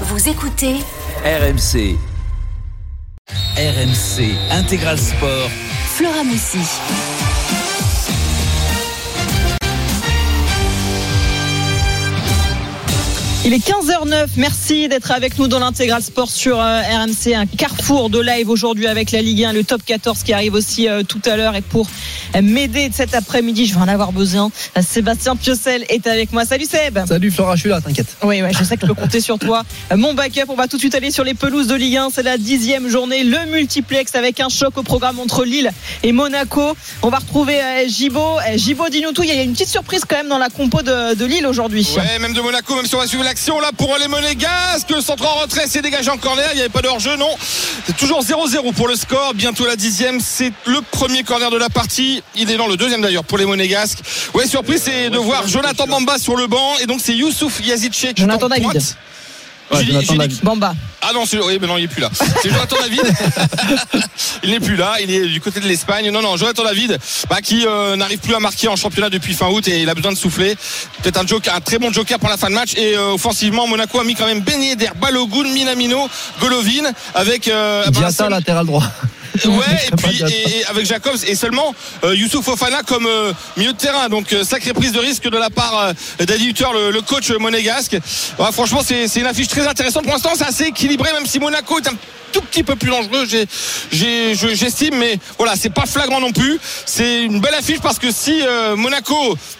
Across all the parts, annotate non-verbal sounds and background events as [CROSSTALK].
Vous écoutez RMC. RMC Intégral Sport. Flora Moussi. Il est 15h09. Merci d'être avec nous dans l'intégral sport sur euh, RMC. Un carrefour de live aujourd'hui avec la Ligue 1, le top 14 qui arrive aussi euh, tout à l'heure. Et pour m'aider cet après-midi, je vais en avoir besoin. Sébastien Piocel est avec moi. Salut Seb. Salut Flora, je suis là, t'inquiète. Oui, ouais, je sais que je peux compter sur toi. [LAUGHS] Mon backup, on va tout de suite aller sur les pelouses de Ligue 1. C'est la dixième journée, le multiplex avec un choc au programme entre Lille et Monaco. On va retrouver euh, Gibo. Gibo, dis-nous tout. Il y a une petite surprise quand même dans la compo de, de Lille aujourd'hui. Ouais, même de Monaco, même si on va suivre l'action là pour les Monégasques. Le centre en retrait s'est dégagé en corner. Il n'y avait pas de hors-jeu, non. C'est toujours 0-0 pour le score. Bientôt la dixième. C'est le premier corner de la partie. Il est dans le deuxième d'ailleurs pour les Monégasques. Ouais, surprise, c'est de voir Jonathan Bamba sur le banc. Et donc c'est Youssouf Yazidche qui Jonathan David. Ouais, Jonathan David. Bamba. Ah non, c'est, oui, mais non, il est plus là. C'est Jonathan David. [LAUGHS] il n'est plus là. Il est du côté de l'Espagne. Non, non, Jonathan David, bah, qui euh, n'arrive plus à marquer en championnat depuis fin août et il a besoin de souffler. Peut-être un joker, un très bon joker pour la fin de match. Et euh, offensivement, Monaco a mis quand même Ben Yedder, Balogun, Minamino, Golovin avec euh, Diata, latéral droit. [LAUGHS] Ouais, et puis et, et avec Jacobs et seulement euh, Youssouf Fofana comme euh, milieu de terrain. Donc euh, sacrée prise de risque de la part euh, d'Adi Hutter, le, le coach monégasque. Ouais, franchement, c'est une affiche très intéressante. Pour l'instant, c'est assez équilibré, même si Monaco est un tout petit peu plus dangereux, j'estime, mais voilà, c'est pas flagrant non plus. C'est une belle affiche parce que si euh, Monaco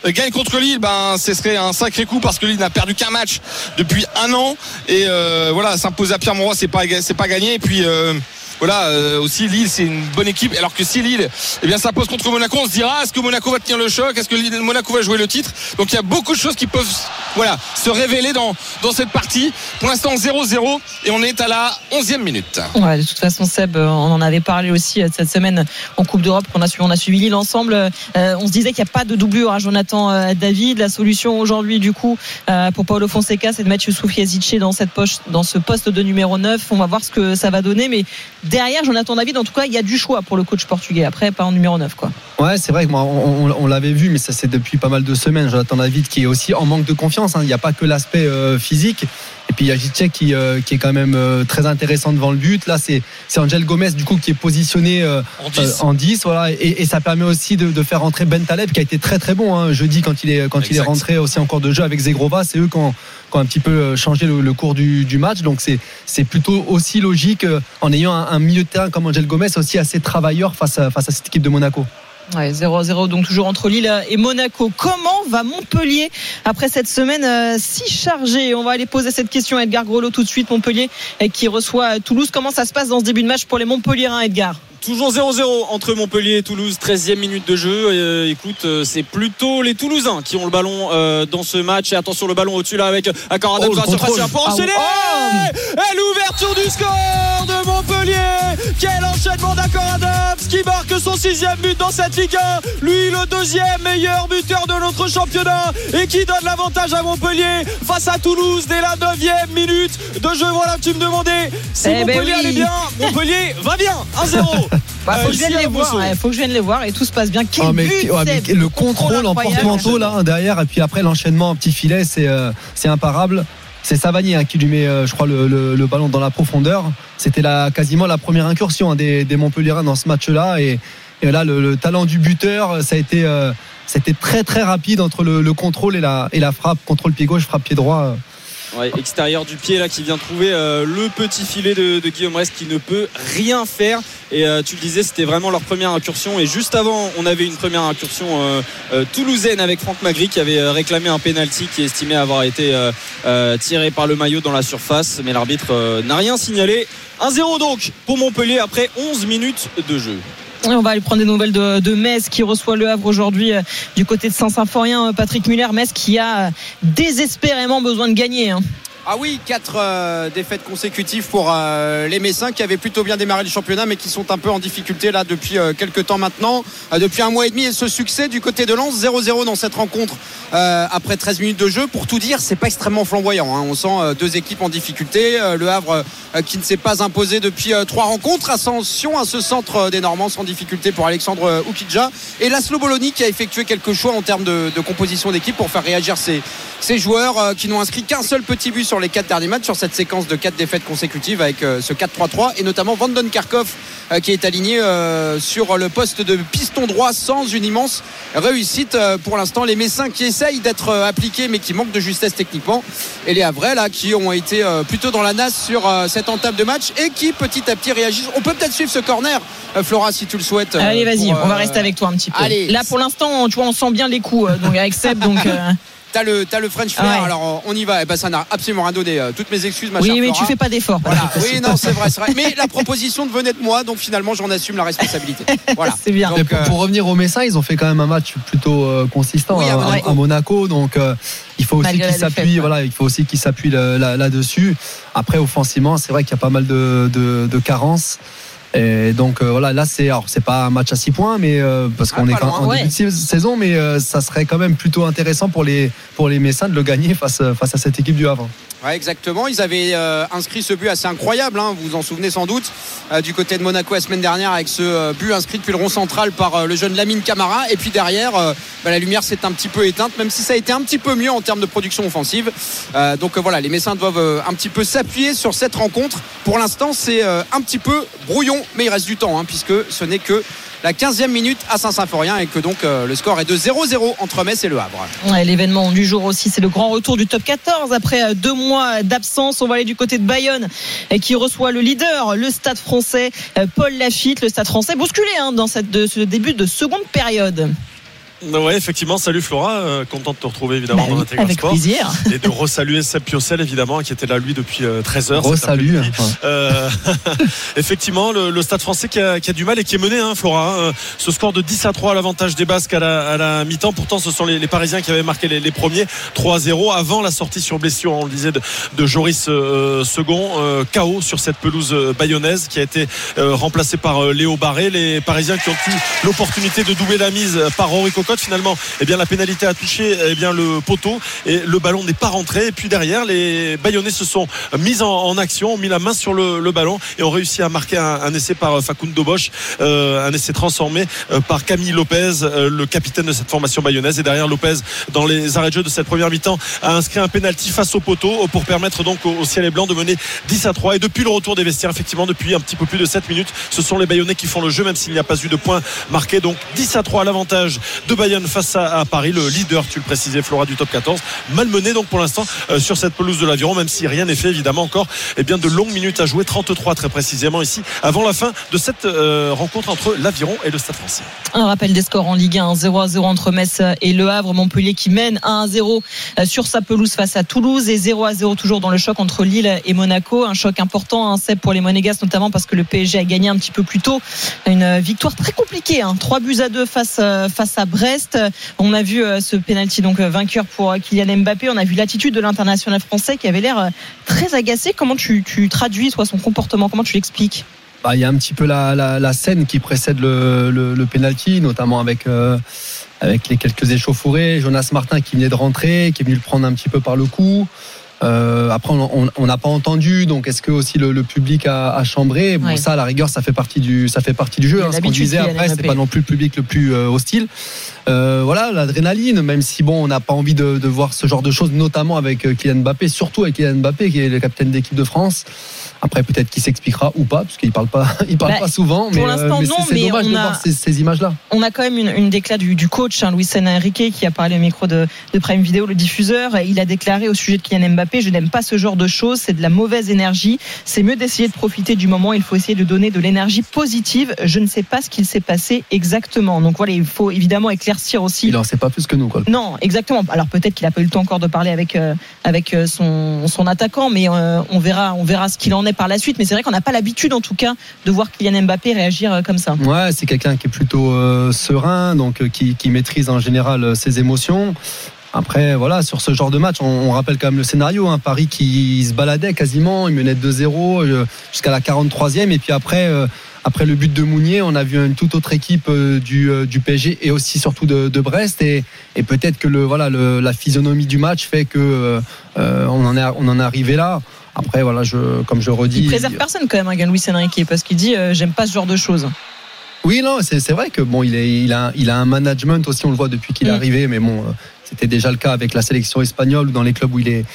euh, gagne contre Lille, ben ce serait un sacré coup parce que Lille n'a perdu qu'un match depuis un an et euh, voilà, s'imposer à Pierre Monroy, c'est pas c'est pas gagné. Et puis euh, voilà, euh, aussi Lille, c'est une bonne équipe. Alors que si Lille, eh bien, s'impose contre Monaco, on se dira, est-ce que Monaco va tenir le choc? Est-ce que Monaco va jouer le titre? Donc il y a beaucoup de choses qui peuvent, voilà, se révéler dans dans cette partie. Pour l'instant, 0-0 et on est à la 11e minute. De toute façon, Seb, on en avait parlé aussi euh, cette semaine en Coupe d'Europe qu'on a suivi, on a suivi Lille ensemble. Euh, on se disait qu'il n'y a pas de doublure à Jonathan euh, David. La solution aujourd'hui, du coup, pour Paulo Fonseca, c'est de mettre Youssouf Yazidche dans cette poche, dans ce poste de numéro 9. On va voir ce que ça va donner. Mais derrière Jonathan David, en tout cas, il y a du choix pour le coach portugais. Après, pas en numéro 9, quoi. Ouais, c'est vrai que moi, on, l'avait vu, mais ça c'est depuis pas mal de semaines. Jonathan David qui est aussi en manque de confiance. hein. Il n'y a pas que l'aspect euh, physique. Et puis il y a Jitchek qui, euh, qui est quand même euh, très intéressant devant le but. Là, c'est Angel Gomez du coup qui est positionné euh, En 10. euh, en 10 voilà. Et, et ça permet aussi de, de faire rentrer Ben Taleb qui a été très très bon hein, jeudi quand il est quand il est rentré aussi en cours de jeu avec Zegrova. C'est eux qui ont, qui ont un petit peu changé le, le cours du, du match. Donc c'est c'est plutôt aussi logique en ayant un, un milieu de terrain comme Angel Gomez aussi assez travailleur face à, face à cette équipe de Monaco Ouais, 0-0, donc toujours entre Lille et Monaco. Comment va Montpellier après cette semaine euh, si chargée? On va aller poser cette question à Edgar Grelot tout de suite. Montpellier euh, qui reçoit euh, Toulouse. Comment ça se passe dans ce début de match pour les Montpelliérains, Edgar? Toujours 0-0 entre Montpellier et Toulouse, 13e minute de jeu. Euh, écoute, euh, c'est plutôt les Toulousains qui ont le ballon euh, dans ce match. Et attention, le ballon au-dessus là avec Akaradam Oh, le sur la surface, pas Ah, enchaîner. oh Et l'ouverture du score de Montpellier. Quel enchaînement d'Akaradam qui marque son sixième but dans cette Ligue 1. Lui, le deuxième meilleur buteur de notre championnat et qui donne l'avantage à Montpellier face à Toulouse dès la 9e minute de jeu. Voilà, tu me demandais si Eh ben Montpellier oui. allait bien. Montpellier va bien, 1-0. Bah, faut, Euh, que je vienne les voir, ouais, faut que je vienne les voir et tout se passe bien. Quel Ah, mais, but, ouais, mais Seb le contrôle en porte-manteau là derrière et puis après l'enchaînement en petit filet c'est euh, c'est imparable c'est Savani hein, qui lui met euh, je crois le, le- le ballon dans la profondeur c'était la, quasiment la première incursion hein, des, des Montpelliérains dans ce match là et, et là le, le talent du buteur ça a été euh, c'était très très rapide entre le, le contrôle et la, et la frappe contrôle pied gauche frappe pied droit euh. Ouais, extérieur du pied là qui vient trouver euh, le petit filet de, Guillaume Rest qui ne peut rien faire. Et euh, tu le disais c'était vraiment leur première incursion. Et juste avant on avait une première incursion euh, toulousaine avec Franck Magri qui avait réclamé un penalty qui estimait avoir été tiré par le maillot dans la surface. Mais l'arbitre n'a rien signalé. 1-0 donc pour Montpellier après 11 minutes de jeu on va aller prendre des nouvelles de, Metz qui reçoit le Havre aujourd'hui euh, du côté de Saint-Symphorien. Euh, Patrick Muller, Metz qui a désespérément besoin de gagner. hein. Ah oui, quatre euh, défaites consécutives pour euh, les Messins qui avaient plutôt bien démarré le championnat mais qui sont un peu en difficulté là depuis euh, quelques temps maintenant, depuis un mois et demi et ce succès du côté de Lens 0-0 dans cette rencontre après 13 minutes de jeu. Pour tout dire, c'est pas extrêmement flamboyant. hein. On sent deux équipes en difficulté, le Havre qui ne s'est pas imposé depuis trois rencontres. Ascension à ce centre des Normands sans difficulté pour Alexandre Oukidja et Laszlo Bologna qui a effectué quelques choix en termes de, composition d'équipe pour faire réagir ses, joueurs qui n'ont inscrit qu'un seul petit but sur sur les quatre derniers matchs, sur cette séquence de quatre défaites consécutives avec euh, ce 4-3-3 et notamment Karkov euh, qui est aligné euh, sur le poste de piston droit sans une immense réussite pour l'instant. Les Messins qui essayent d'être appliqués mais qui manquent de justesse techniquement et les Havrais là qui ont été plutôt dans la nasse sur cette entame de match et qui petit à petit réagissent. On peut peut-être suivre ce corner, Flora, si tu le souhaites. Allez, vas-y, on va rester avec toi un petit peu. allez. Là, pour l'instant, tu vois, on sent bien les coups donc avec Seb. Donc, T'as le, t'as le French Flair, Ouais. alors euh, on y va. Et ben, ça n'a absolument rien donné. Euh, Toutes mes excuses, ma oui, chère mais Flora. tu fais pas d'effort. Voilà. [LAUGHS] Oui, non, c'est vrai, c'est vrai. Mais la proposition venait de moi, donc finalement, j'en assume la responsabilité. [LAUGHS] Voilà. C'est bien. Donc, pour, euh, pour revenir au Messin, ils ont fait quand même un match plutôt euh, consistant Oui, à à, Monaco. à Monaco. Donc euh, il faut aussi qu'ils s'appuient. ouais. Voilà, il faut aussi qu'ils s'appuient là- là- là-dessus. Après, offensivement, c'est vrai qu'il y a pas mal de, de- de carences. Et donc euh, voilà, là c'est alors c'est pas un match à 6 points, mais euh, parce Ah, qu'on est loin, en ouais. début de sais- saison, mais euh, ça serait quand même plutôt intéressant pour les pour les Messins de le gagner face face à cette équipe du Havre. Ouais, exactement. Ils avaient euh, inscrit ce but assez incroyable, hein, vous vous en souvenez sans doute, euh, du côté de Monaco la semaine dernière avec ce euh, but inscrit depuis le rond central par euh, le jeune Lamine Camara. Et puis derrière, euh, bah, la lumière s'est un petit peu éteinte, même si ça a été un petit peu mieux en termes de production offensive. Euh, donc voilà, les Messins doivent un petit peu s'appuyer sur cette rencontre. Pour l'instant, c'est un petit peu brouillon, mais il reste du temps, hein, puisque ce n'est que la 15e minute à Saint-Symphorien et que donc euh, le score est de 0-0 entre Metz et Le Havre. L'événement du jour aussi, c'est le grand retour du top 14 après euh, deux mois d'absence. On va aller du côté de Bayonne et qui reçoit le leader, le Stade Français, euh, Paul Lafitte. Le Stade Français bousculé hein, dans ce début de seconde période. Ouais, effectivement. Salut Flora, euh, content de te retrouver évidemment Bah dans oui, Intégral avec Sport plaisir. [LAUGHS] et de resaluer Seb Piocel évidemment qui était là lui depuis euh, 13 heures. Gros cet salut. après-midi. hein. Euh, [LAUGHS] effectivement, le, le Stade Français qui a, qui a du mal et qui est mené, hein, Flora. hein. Euh, ce score de 10 à 3 à l'avantage des Basques à la, à la mi-temps. Pourtant, ce sont les, les Parisiens qui avaient marqué les, les premiers 3-0 avant la sortie sur blessure, on le disait, de, de Joris euh, Second. Euh, KO sur cette pelouse euh, bayonnaise qui a été euh, remplacée par euh, Léo Barré. Les Parisiens qui ont eu l'opportunité de doubler la mise par Rory Cocotte. Finalement, eh bien, la pénalité a touché eh bien, le poteau et le ballon n'est pas rentré. Et puis derrière, les Bayonnais se sont mis en, action, ont mis la main sur le, ballon et ont réussi à marquer un, essai par Facundo Bosch, euh, un essai transformé euh, par Camille Lopez, euh, le capitaine de cette formation bayonnaise. Et derrière Lopez, dans les arrêts de jeu de cette première mi-temps, a inscrit un penalty face au poteau pour permettre donc au, au ciel et blanc de mener 10 à 3. Et depuis le retour des vestiaires, effectivement, depuis un petit peu plus de 7 minutes, ce sont les Bayonnais qui font le jeu, même s'il n'y a pas eu de points marqués. Donc 10 à 3 à l'avantage de Bayonne face à, Paris, le leader, tu le précisais, Flora du top 14. Malmené donc pour l'instant euh, sur cette pelouse de l'Aviron, même si rien n'est fait évidemment encore. Et bien de longues minutes à jouer, 33 très précisément ici, avant la fin de cette euh, rencontre entre l'Aviron et le Stade français. Un rappel des scores en Ligue 1, 0 à 0 entre Metz et Le Havre. Montpellier qui mène 1 à 0 sur sa pelouse face à Toulouse et 0 à 0 toujours dans le choc entre Lille et Monaco. Un choc important, Seb pour les Monégas notamment parce que le PSG a gagné un petit peu plus tôt. Une victoire très compliquée, hein. 3 buts à 2 face, euh, face à Brest. On a vu euh, ce penalty donc euh, vainqueur pour euh, Kylian Mbappé. On a vu l'attitude de l'international français qui avait l'air très agacé. Comment tu, traduis soit son comportement? Comment tu l'expliques? Bah, il y a un petit peu la, scène qui précède le, penalty, notamment avec, avec les quelques échauffourées. Jonas Martin qui venait de rentrer, qui est venu le prendre un petit peu par le cou. Euh, après, on- n'a pas entendu, donc est-ce que aussi le, le public a, a chambré? Bon, Ouais. ça, à la rigueur, ça fait partie du, ça fait partie du jeu. hein, ce qu'on disait après, c'est pas non plus le public le plus euh, hostile. Euh, voilà, l'adrénaline, même si bon, on n'a pas envie de, de voir ce genre de choses, notamment avec euh, Kylian Mbappé, surtout avec Kylian Mbappé qui est le capitaine d'équipe de France. Après, peut-être qu'il s'expliquera ou pas, parce qu'il parle pas, [LAUGHS] il parle Bah, pas souvent. pour mais, l'instant, non, c'est- dommage on de a- voir ces, ces images-là. on a quand même une, une déclat du, du coach, hein, Luis Enrique, qui a parlé au micro de, de Prime Video, le diffuseur. Il a déclaré au sujet de Kylian Mbappé Je n'aime pas ce genre de choses, c'est de la mauvaise énergie. C'est mieux d'essayer de profiter du moment. Il faut essayer de donner de l'énergie positive. Je ne sais pas ce qu'il s'est passé exactement. Donc voilà, il faut évidemment éclaircir aussi. Il en sait pas plus que nous, quoi. Non, exactement. Alors peut-être qu'il a pas eu le temps encore de parler avec euh, avec euh, son, son attaquant, mais euh, on verra on verra ce qu'il en est par la suite. Mais c'est vrai qu'on n'a pas l'habitude, en tout cas, de voir Kylian Mbappé réagir euh, comme ça. Ouais, c'est quelqu'un qui est plutôt euh, serein, donc euh, qui, maîtrise en général ses émotions. Après, voilà, sur ce genre de match, on, rappelle quand même le scénario. Hein, Paris qui se baladait quasiment, il menait 2-0 euh, jusqu'à la 43e, et puis après, après le but de Mounier, on a vu une toute autre équipe du, du PSG et aussi surtout de, Brest. Et, peut-être que le, voilà, la physionomie du match fait que euh, on en on en est arrivé là. Après, voilà, je, comme je redis. Il préserve personne quand même, hein, Luis Enrique, parce qu'il dit euh, j'aime pas ce genre de choses. Oui, non, c'est vrai que bon, il, est, il, a, il a un management aussi, on le voit depuis qu'il est Mm. arrivé, mais bon, euh, C'était déjà le cas avec la sélection espagnole ou dans les clubs où il est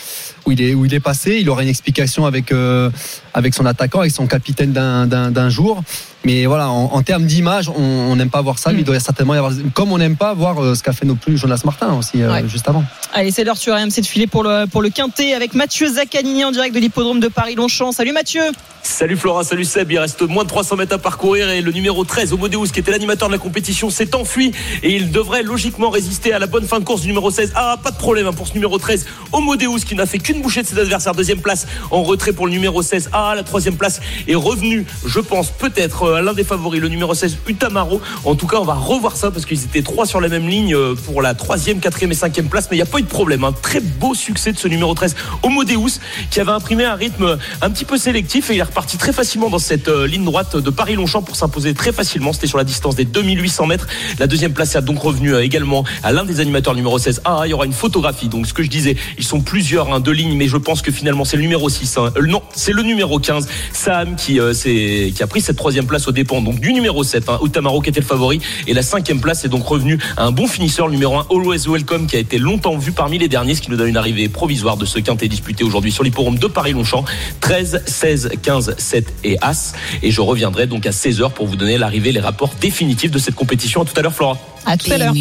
où il est où il est passé. Il aurait une explication avec euh, avec son attaquant, avec son capitaine d'un d'un d'un jour. Mais voilà, en, en termes d'image, on n'aime pas voir ça. Lui, il doit certainement y avoir. Comme on n'aime pas voir euh, ce qu'a fait non plus Jonas Martin aussi euh, Ouais. juste avant. Allez, c'est l'heure sur RMC de filer pour le, pour le Quintet avec Mathieu Zaccanini en direct de l'hippodrome de Paris-Longchamp. Salut Mathieu Salut Flora, salut Seb. Il reste moins de 300 mètres à parcourir et le numéro 13, Omodeus, qui était l'animateur de la compétition, s'est enfui et il devrait logiquement résister à la bonne fin de course du numéro 16. Ah, pas de problème hein, pour ce numéro 13, Omodeus, qui n'a fait qu'une bouchée de ses adversaires. Deuxième place en retrait pour le numéro 16. Ah, la troisième place est revenue, je pense, peut-être euh, à l'un des favoris, le numéro 16, Utamaro. En tout cas, on va revoir ça parce qu'ils étaient trois sur la même ligne euh, pour la troisième, quatrième et cinquième place. Mais il n'y a pas eu de problème. Un très beau succès de ce numéro 13, Homodeus, qui avait imprimé un rythme un petit peu sélectif et il est reparti très facilement dans cette euh, ligne droite de Paris-Longchamp pour s'imposer très facilement. C'était sur la distance des 2800 mètres. La deuxième place est donc revenue euh, également à l'un des animateurs numéro 16. Ah, il y aura une photographie. Donc, ce que je disais, ils sont plusieurs hein, de mais je pense que finalement, c'est le numéro 6. hein. Euh, non, c'est le numéro 15, Sam, qui, euh, qui a pris cette troisième place au dépens donc du numéro 7, hein, Utamaro, qui était le favori. Et la cinquième place est donc revenue à un bon finisseur, le numéro 1, Always Welcome, qui a été longtemps vu parmi les derniers, ce qui nous donne une arrivée provisoire de ce quintet disputé aujourd'hui sur l'hipporome de Paris-Longchamp. 13, 16, 15, 7 et As. Et je reviendrai donc à 16h pour vous donner l'arrivée, les rapports définitifs de cette compétition. À tout à l'heure, Flora. À tout à l'heure.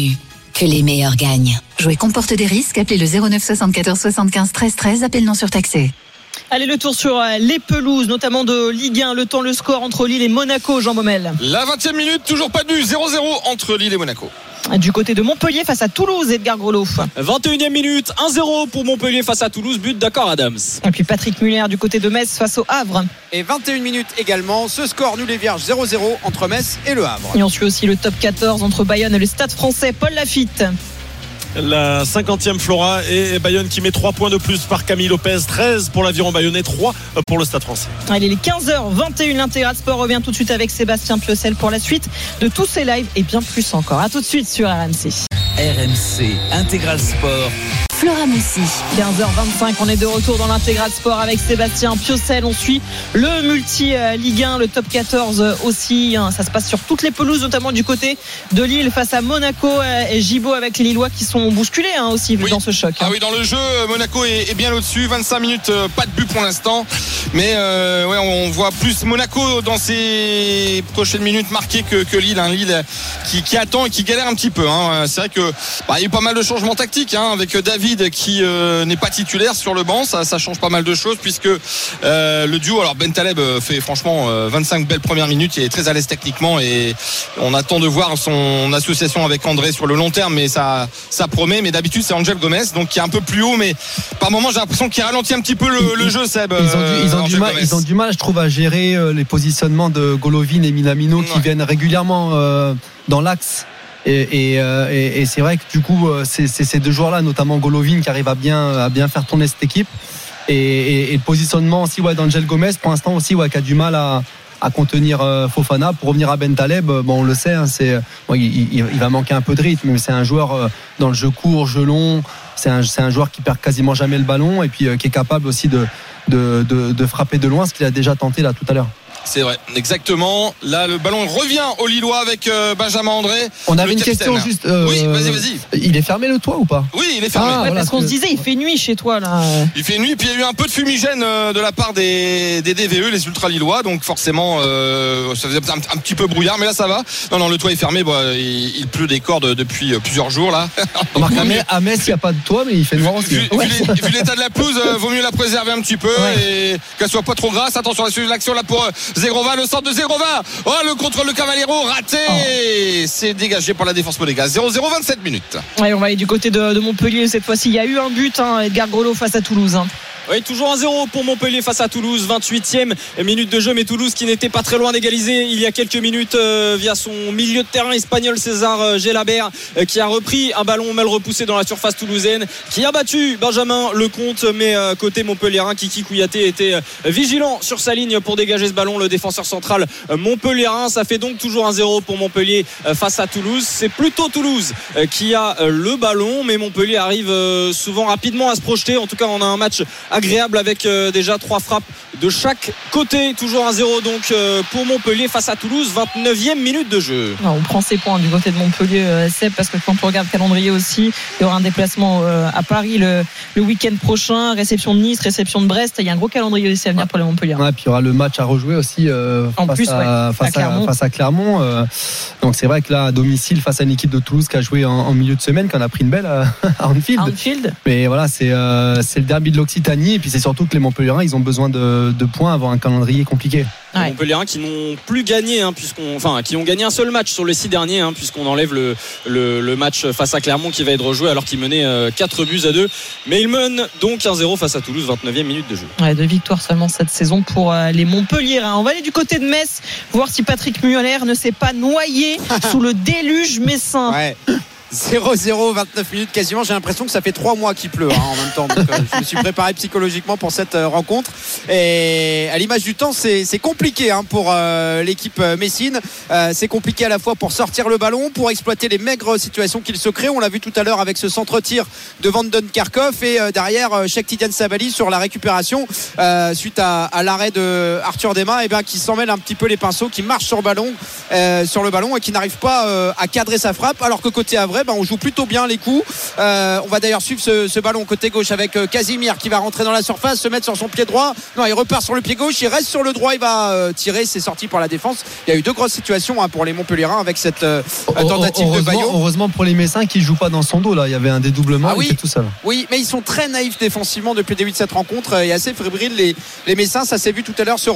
Que les meilleurs gagnent. Jouer comporte des risques. Appelez le 09 74 75 13 13. Appel non surtaxé. Allez, le tour sur euh, les pelouses, notamment de Ligue 1. Le temps, le score entre Lille et Monaco, Jean Baumel. La 20e minute, toujours pas de but, 0-0 entre Lille et Monaco. Du côté de Montpellier face à Toulouse, Edgar Grelot. 21e minute, 1-0 pour Montpellier face à Toulouse, but d'accord Adams. Et puis Patrick Muller du côté de Metz face au Havre. Et 21 minutes également. Ce score nul et vierge 0-0 entre Metz et Le Havre. Et on suit aussi le top 14 entre Bayonne et le Stade français. Paul Lafitte. La 50e Flora et Bayonne qui met 3 points de plus par Camille Lopez. 13 pour l'aviron bayonnais, 3 pour le Stade français. Allez, les 15h21, l'intégral sport revient tout de suite avec Sébastien Piocel pour la suite de tous ces lives et bien plus encore. À tout de suite sur RMC. RMC Intégral Sport. Flora Moussi. 15h25, on est de retour dans l'intégral sport avec Sébastien Piocel. On suit le multi euh, Ligue 1, le top 14 aussi. hein. Ça se passe sur toutes les pelouses, notamment du côté de Lille face à Monaco euh, et Gibo avec les Lillois qui sont bousculés hein, aussi Oui. dans ce choc. hein. Ah oui, dans le jeu, Monaco est, bien au-dessus. 25 minutes, euh, pas de but pour l'instant. Mais euh, ouais, on voit plus Monaco dans ces prochaines minutes marquées que, que Lille. hein. Lille qui, qui attend et qui galère un petit peu. hein. C'est vrai que bah, il y a eu pas mal de changements tactiques hein, avec David qui euh, n'est pas titulaire sur le banc. Ça, ça change pas mal de choses puisque euh, le duo, alors Ben Taleb euh, fait franchement euh, 25 belles premières minutes. Il est très à l'aise techniquement et on attend de voir son association avec André sur le long terme, mais ça, ça promet. Mais d'habitude, c'est Angel Gomez, donc qui est un peu plus haut, mais par moment, j'ai l'impression qu'il ralentit un petit peu le, le jeu, Seb. Ils ont, du, ils, ont du Angel mal, ils ont du mal, je trouve, à gérer les positionnements de Golovin et Minamino qui viennent régulièrement dans l'axe. Euh, et- c'est vrai que du coup, euh, c'est ces deux joueurs-là, notamment Golovin, qui arrivent à bien, à bien faire tourner cette équipe. Et, le positionnement aussi d'Angel Gomez, pour l'instant aussi, ouais, qui a du mal à, à contenir euh, Fofana. Pour revenir à Ben Taleb, bon, on le sait, hein, c'est, il, va manquer un peu de rythme, mais c'est un joueur dans le jeu court, jeu long. C'est un, un joueur qui perd quasiment jamais le ballon et puis qui est capable aussi de, de, de, de frapper de loin, ce qu'il a déjà tenté là tout à l'heure. C'est vrai, exactement. Là, le ballon revient au Lillois avec euh, Benjamin André. On avait une capitaine. question juste. euh, Oui, vas-y, vas-y. Il est fermé le toit ou pas? Oui, il est fermé. Ah, Ouais, voilà, parce qu'on que- se disait, il fait nuit chez toi là. Il fait nuit, puis il y a eu un peu de fumigène euh, de la part des, des DVE, les ultra lillois, donc forcément euh, ça faisait un, un petit peu brouillard, mais là ça va. Non, non, le toit est fermé, bah, il, il pleut des cordes depuis plusieurs jours là. [LAUGHS] Remarque, Vaut à Metz- il n'y a pas de toit, mais il fait noir aussi. Vu, vu l'état de la pelouse, euh, vaut mieux la préserver un petit peu et qu'elle soit pas trop grasse. Attention à l'action là pour euh, Zerova, le centre de Zerova. Oh, le contrôle de Cavaliero raté. C'est dégagé par la défense monégasque. 0-0, 27 minutes. Allez, on va aller du côté de, de Montpellier cette fois-ci. Il y a eu un but, hein, Edgar Grelot face à Toulouse. hein. Oui, toujours 1-0 pour Montpellier face à Toulouse. 28e minute de jeu, mais Toulouse qui n'était pas très loin d'égaliser il y a quelques minutes euh, via son milieu de terrain espagnol César euh, Gelabert euh, qui a repris un ballon mal repoussé dans la surface toulousaine, qui a battu Benjamin Lecomte, mais euh, côté Montpellierin, Kiki Kouyaté était vigilant sur sa ligne pour dégager ce ballon. Le défenseur central Montpellierin, ça fait donc toujours 1-0 pour Montpellier face à Toulouse. C'est plutôt Toulouse qui a le ballon, mais Montpellier arrive souvent rapidement à se projeter. En tout cas, on a un match agréable avec euh, déjà trois frappes de chaque côté. Toujours un 0 donc euh, pour Montpellier face à Toulouse, 29e minute de jeu. On prend ses points du côté de Montpellier, euh, Seb, parce que quand on regarde le calendrier aussi, il y aura un déplacement à Paris le, le week-end prochain, réception de Nice, réception de Brest. Il y a un gros calendrier aussi à venir pour les Montpellier. Ouais, puis il y aura le match à rejouer aussi euh, En face, plus, à, ouais, face, à Clermont. face à Clermont. euh, donc c'est vrai que là, à domicile, face à une équipe de Toulouse qui a joué en, en milieu de semaine, qui en a pris une belle à, [LAUGHS] à Anfield. Anfield. Mais voilà, c'est euh, c'est le derby de l'Occitanie. Et puis c'est surtout que les Montpellierins, ils ont besoin de, de points avant un calendrier compliqué. Ouais. Montpellierins qui n'ont plus gagné, hein, puisqu'on, enfin, qui ont gagné un seul match sur les six derniers, hein, puisqu'on enlève le, le, le match face à Clermont qui va être rejoué alors qu'ils menaient euh, 4 buts à 2. Mais ils menent donc 1-0 face à Toulouse, 29e minute de jeu. Ouais, deux victoires seulement cette saison pour euh, les Montpellier. On va aller du côté de Metz, voir si Patrick Muller ne s'est pas noyé [LAUGHS] sous le déluge messin. Ouais. 0-0, 29 minutes quasiment. J'ai l'impression que ça fait trois mois qu'il pleut hein, en même temps. Donc, euh, je me suis préparé psychologiquement pour cette euh, rencontre. Et à l'image du temps, c'est compliqué hein, pour euh, l'équipe euh, Messine. Euh, c'est compliqué à la fois pour sortir le ballon, pour exploiter les maigres situations qu'il se crée. On l'a vu tout à l'heure avec ce centre-tir de Van Den Karkov et derrière Tidiane Sabali sur la récupération suite à, à l'arrêt de Arthur Desma, et ben qui s'en mêle un petit peu les pinceaux, qui marche sur le ballon, sur le ballon et qui n'arrive pas à cadrer sa frappe. Alors que côté Havre, ben, on joue plutôt bien les coups. Euh, on va d'ailleurs suivre ce, ce ballon côté gauche avec euh, Casimir qui va rentrer dans la surface, se mettre sur son pied droit. Non, il repart sur le pied gauche, il reste sur le droit, il va euh, tirer. C'est sorti par la défense. Il y a eu deux grosses situations hein, pour les Montpellierins avec cette euh, tentative de heureusement, Bayo. heureusement pour les Messins qui jouent pas dans son dos là. Il y avait un dédoublement, Ah oui. tout seul. Oui, mais ils sont très naïfs défensivement depuis le début de cette rencontre et assez fébriles les, les Messins. Ça s'est vu tout à l'heure sur,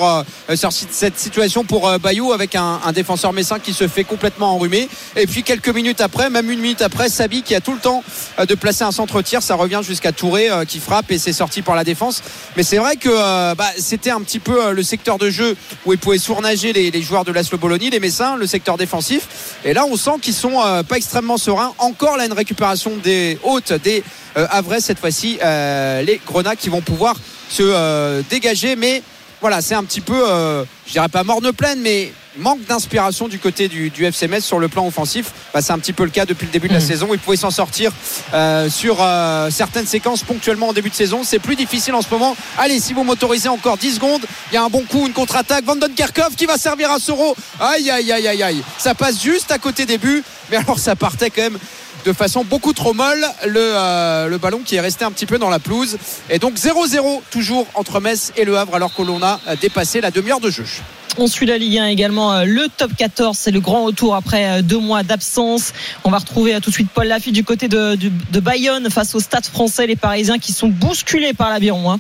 sur cette situation pour Bayou avec un, un défenseur messin qui se fait complètement enrhumer. Et puis quelques minutes après, même une minute après, Sabi qui a tout le temps euh, de placer un centre-tir. Ça revient jusqu'à Touré euh, qui frappe et c'est sorti par la défense. Mais c'est vrai que euh, bah, c'était un petit peu le secteur de jeu où ils pouvaient sournager les, joueurs de l'Aslo Bologna, les Messins, le secteur défensif. Et là, on sent qu'ils sont pas extrêmement sereins. Encore là, une récupération des hautes, des Havrais cette fois-ci les Grenats qui vont pouvoir se dégager mais voilà c'est un petit peu euh, je dirais pas morne pleine mais manque d'inspiration du côté du, du FC Metz sur le plan offensif. Bah, c'est un petit peu le cas depuis le début de la Mhm. saison. Ils pouvaient s'en sortir euh, sur euh, certaines séquences ponctuellement en début de saison. C'est plus difficile en ce moment. Allez si vous m'autorisez encore 10 secondes il y a un bon coup une contre-attaque. Van Kerkhoff qui va servir à Soro. Aïe aïe aïe aïe aïe. Ça passe juste à côté des buts mais alors ça partait quand même de façon beaucoup trop molle le, euh, le ballon qui est resté un petit peu dans la pelouse et donc 0-0 toujours entre Metz et Le Havre alors que l'on a euh, dépassé la demi-heure de jeu On suit la Ligue 1 également. euh, Le top 14, c'est le grand retour après deux mois d'absence. On va retrouver tout de suite Paul Lafitte du côté de Bayonne face au stade français, les Parisiens qui sont bousculés par l'aviron. hein.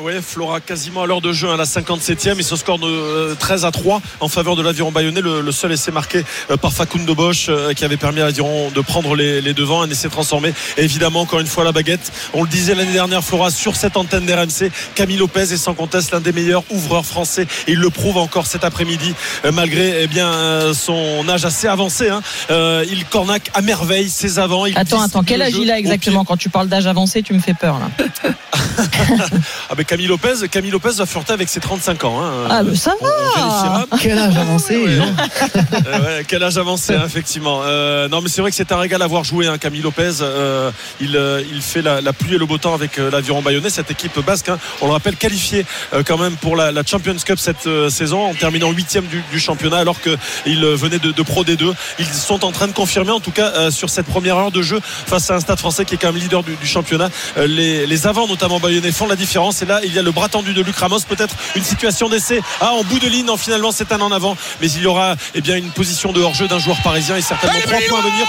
Oui, Flora quasiment à l'heure de jeu à la 57e. Il se score de euh, 13 à 3 en faveur de l'aviron bayonnais. Le, le seul essai marqué euh, par Facundo Bosch euh, qui avait permis à l'aviron de prendre les, les devants. Un essai transformé. Et évidemment, encore une fois, la baguette. On le disait l'année dernière, Flora, sur cette antenne d'RMC. Camille Lopez est sans conteste l'un des meilleurs ouvreurs français. Et il le prouve encore cet après-midi, euh, malgré eh bien, euh, son âge assez avancé. hein. Euh, il cornaque à merveille ses avants. Il Attends, attends, quel âge il a exactement? Quand tu parles d'âge avancé, tu me fais peur là. [LAUGHS] [LAUGHS] Ah, Camille Lopez, Camille Lopez va flirter avec ses 35 ans. hein. Ah, mais ça vérifiera. Quel âge avancé Ouais. [LAUGHS] ouais, quel âge avancé, effectivement. Euh, non, mais c'est vrai que c'est un régal à voir jouer, hein, Camille Lopez. Euh, il, euh, il fait la, la pluie et le beau temps avec l'aviron bayonnais, cette équipe basque. hein, on le rappelle, qualifiée euh, quand même pour la, la Champions Cup cette saison, en terminant huitième du, du championnat, alors qu'ils venaient de, de Pro D2. Ils sont en train de confirmer, en tout cas, sur cette première heure de jeu, face à un stade français qui est quand même leader du, du championnat. Les, les avants, notamment bayonnais, font la différence. Et là, il y a le bras tendu de Luc Ramos, peut-être une situation d'essai. Ah, en bout de ligne, non, finalement, c'est un en avant. Mais il y aura eh bien, une position de hors-jeu d'un joueur parisien et certainement Allez, trois points à venir.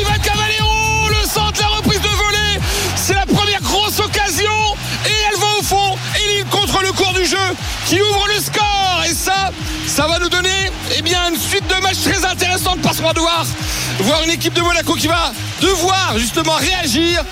Ivan Cavallero, le centre, la reprise de volée. C'est la première grosse occasion. Et elle va au fond. Et ligne contre le cours du jeu qui ouvre le score. Et ça, ça va nous donner eh bien, une suite de matchs très intéressante parce qu'on va devoir voir une équipe de Monaco qui va devoir justement réagir.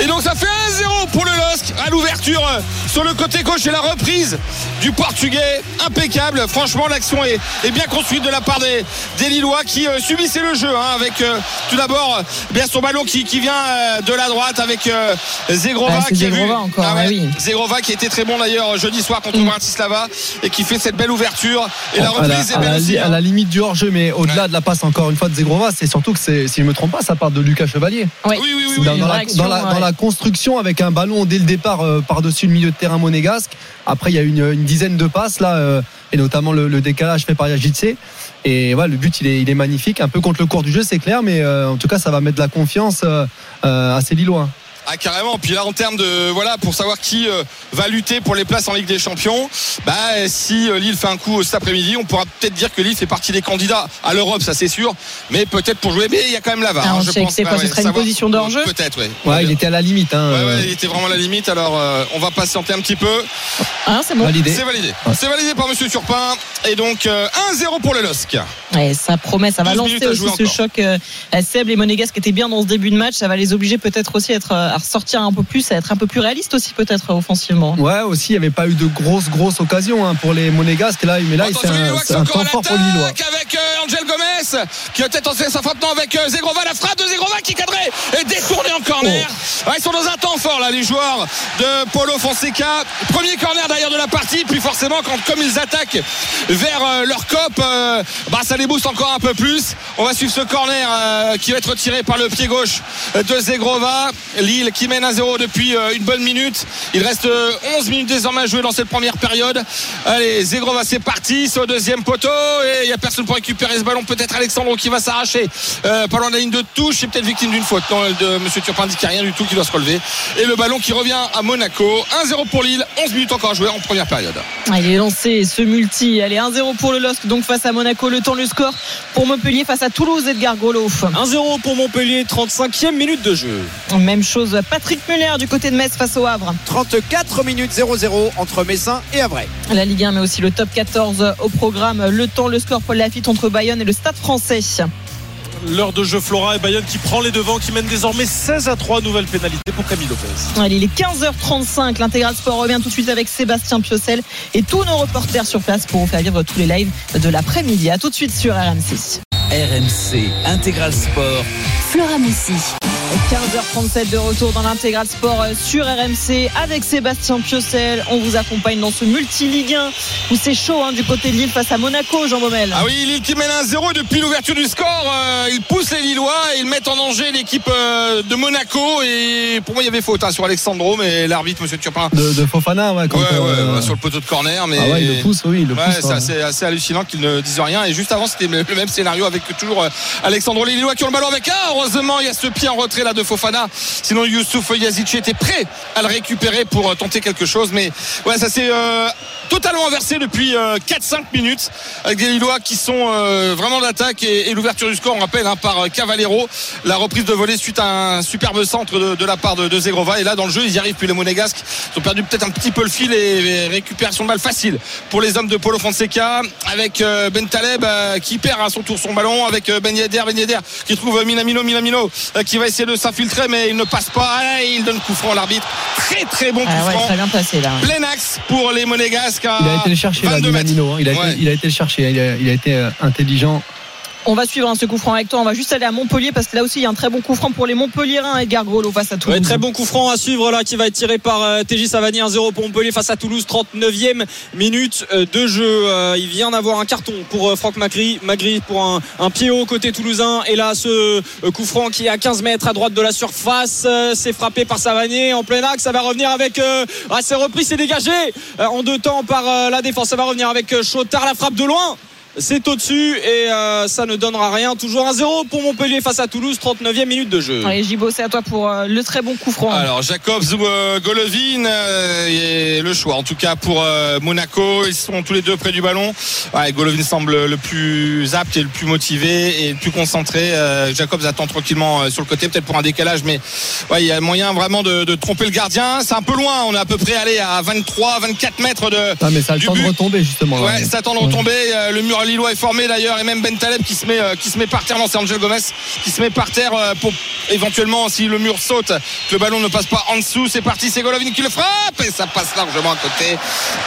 Et donc ça fait 1-0 pour le LOSC à l'ouverture euh, sur le côté gauche et la reprise du portugais impeccable. Franchement l'action est, est bien construite de la part des, des Lillois qui euh, subissaient le jeu hein, avec euh, tout d'abord euh, bien son ballon qui, qui vient euh, de la droite avec euh, Zegrova Ah, c'est qui a vu- Zegrova encore, Ah ouais, oui. Zegrova qui était très bon d'ailleurs jeudi soir contre Mm. Bratislava et qui fait cette belle ouverture et la à, la, reprise est à la belle aussi. à hein. la limite du hors-jeu, mais au-delà de la passe encore une fois de Zegrova, c'est surtout que c'est, si je me trompe pas, ça part de Lucas Chevalier. Ouais. Oui, oui, oui, dans, oui. dans la, réaction, dans la- dans ouais. La construction avec un ballon dès le départ euh, par-dessus le milieu de terrain monégasque. Après, il y a une, dizaine de passes là, euh, et notamment le, décalage fait par Yajitse. Et voilà, le but, il est, magnifique. Un peu contre le cours du jeu, c'est clair, mais euh, en tout cas, ça va mettre de la confiance à ces Lillois. Ah carrément. Puis là en termes de voilà pour savoir qui euh, va lutter pour les places en Ligue des Champions, bah si euh, Lille fait un coup cet après-midi, on pourra peut-être dire que Lille fait partie des candidats à l'Europe, ça c'est sûr. Mais peut-être pour jouer, mais il y a quand même la VAR. Ah, on hein, je sait que pense. c'est quoi, ce serait une position de hors-jeu Peut-être, ouais. Ouais, il était à la limite. Hein, Ouais, euh, ouais, il était vraiment à la limite. Alors euh, on va patienter un petit peu. Hein, c'est bon. validé. C'est validé. C'est validé par Monsieur Turpin. Et donc euh, 1-0 pour le LOSC. Ouais, ça promet, ça va 12 minutes lancer aussi ce encore. choc. Euh, Seb, les Monégasques étaient bien dans ce début de match, ça va les obliger peut-être aussi à, être, euh, à ressortir un peu plus, à être un peu plus réaliste aussi peut-être offensivement. Ouais, aussi, il n'y avait pas eu de grosses, grosses occasions hein, pour les Monégasques. Là, mais là, c'est un, un encore temps fort pour les Lillois. avec euh, Angel Gomez qui va peut-être lancer sa frappe non avec euh, Zegrova la frappe de Zegrova qui cadrait et détourné en corner Oh. Ouais, ils sont dans un temps fort là les joueurs de Polo Fonseca premier corner d'ailleurs de la partie puis forcément quand comme ils attaquent vers euh, leur cop euh, bah ça les booste encore un peu plus on va suivre ce corner euh, qui va être tiré par le pied gauche de Zegrova Lille qui mène 1-0 depuis euh, une bonne minute il reste euh, 11 minutes désormais à jouer dans cette première période allez Zegrova c'est parti c'est au deuxième poteau et il n'y a personne pour récupérer ce ballon peut-être Alexandre qui va s'arracher euh, pas loin de la ligne de touche c'est peut-être victime d'une faute non de Monsieur Turpin dit qu'il n'y a rien du tout qui doit se relever et le ballon qui revient à Monaco 1-0 pour Lille 11 minutes encore à jouer en première période Ah, Il est lancé ce multi. Allez, 1-0 pour le LOSC, donc face à Monaco. Le temps, le score pour Montpellier face à Toulouse, Edgar Golo. 1-0 pour Montpellier, 35e minute de jeu. Même chose, Patrick Muller du côté de Metz face au Havre. 34 minutes 0-0 entre Messin et Avray. La Ligue 1, mais aussi le top 14 au programme. Le temps, le score, Paul Lafitte entre Bayonne et le Stade français. L'heure de jeu Flora et Bayonne qui prend les devants, qui mène désormais 16 à 3. Nouvelle pénalité pour Camille Lopez. Allez, il est 15h35. L'intégral sport revient tout de suite avec Sébastien Piocel et tous nos reporters sur place pour vous faire vivre tous les lives de l'après-midi. À tout de suite sur RMC. RMC Intégral Sport. Flora Messi. 15h37 de retour dans l'intégral sport euh, sur RMC avec Sébastien Piocel. On vous accompagne dans ce multi-Ligue 1 où c'est chaud hein, du côté de Lille face à Monaco, Jean Baumel. Ah oui, Lille qui mène 1-0 depuis l'ouverture du score. euh, ils poussent les Lillois et ils mettent en danger l'équipe euh, de Monaco. Et pour moi, il y avait faute hein, sur Alexandro, mais l'arbitre, Monsieur Turpin, De, de Fofana, ouais, quand, ouais, ouais, euh, ouais, sur le poteau de corner. Mais Ah ouais, il le pousse, oui, il le Ouais, pousse. c'est ouais. assez, assez hallucinant qu'ils ne disent rien. Et juste avant, c'était le même scénario avec toujours Alexandro Les Lillois qui ont le ballon avec. Ah, heureusement, il y a ce pied en retrait là de Fofana. Sinon, Youssouf Yazici était prêt à le récupérer pour euh, tenter quelque chose. Mais ouais, ça s'est euh, totalement inversé depuis euh, 4-5 minutes avec des Lillois qui sont euh, vraiment d'attaque et, l'ouverture du score, on rappelle, hein, par euh, Cavallero. La reprise de volée suite à un superbe centre de, la part de, Zegrova. Et là, dans le jeu, ils y arrivent. Puis les Monégasques ont perdu peut-être un petit peu le fil et, récupération de balle facile pour les hommes de Polo Fonseca avec euh, Ben Taleb euh, qui perd à son tour son ballon avec euh, Ben Yedder Ben Yedder qui trouve euh, Minamino Minamino euh, qui va essayer de s'infiltrer mais il ne passe pas Ah, il donne coup franc à l'arbitre très très bon coup Ah ouais, franc très bien passé là. ouais. plein axe pour les Monégasques à Il a été le chercher, là, 22 mètres. Minamino, hein. Il a, Ouais. été, il a été le chercher. Il a, il a été intelligent. On va suivre un ce coup franc avec toi. On va juste aller à Montpellier parce que là aussi il y a un très bon coup franc pour les Montpelliérains. Edgar Golo face à Toulouse. Ouais, très bon coup franc à suivre là qui va être tiré par euh, TJ Savani 1-0 pour Montpellier face à Toulouse 39e minute euh, de jeu Euh, il vient d'avoir un carton pour euh, Franck Magri Magri pour un, un pied haut côté toulousain et là ce coup franc qui est à 15 mètres à droite de la surface c'est frappé par Savanier en plein axe ça va revenir avec ah, c'est repris c'est dégagé en deux temps par la défense ça va revenir avec Chotard la frappe de loin c'est au-dessus et euh, ça ne donnera rien. Toujours 1-0 pour Montpellier face à Toulouse, 39e minute de jeu. Allez, Gibo, c'est à toi pour euh, le très bon coup franc. Alors Jacobs ou euh, Golovin euh, et le choix en tout cas pour euh, Monaco ils sont tous les deux près du ballon ouais, Golovin semble le plus apte et le plus motivé et le plus concentré Euh, Jacobs attend tranquillement euh, sur le côté peut-être pour un décalage mais ouais, il y a moyen vraiment de, de tromper le gardien c'est un peu loin on est à peu près allé à 23 24 mètres de Ah, mais ça a le temps de retomber, justement. là. Ouais, ça attend de Ouais. retomber. Euh, Le mur lillois est formé d'ailleurs, et même Ben Taleb qui se met, euh, qui se met par terre. Non, c'est Angel Gomez qui se met par terre euh, pour éventuellement, si le mur saute, que le ballon ne passe pas en dessous. C'est parti, c'est Golovin qui le frappe et ça passe largement à côté.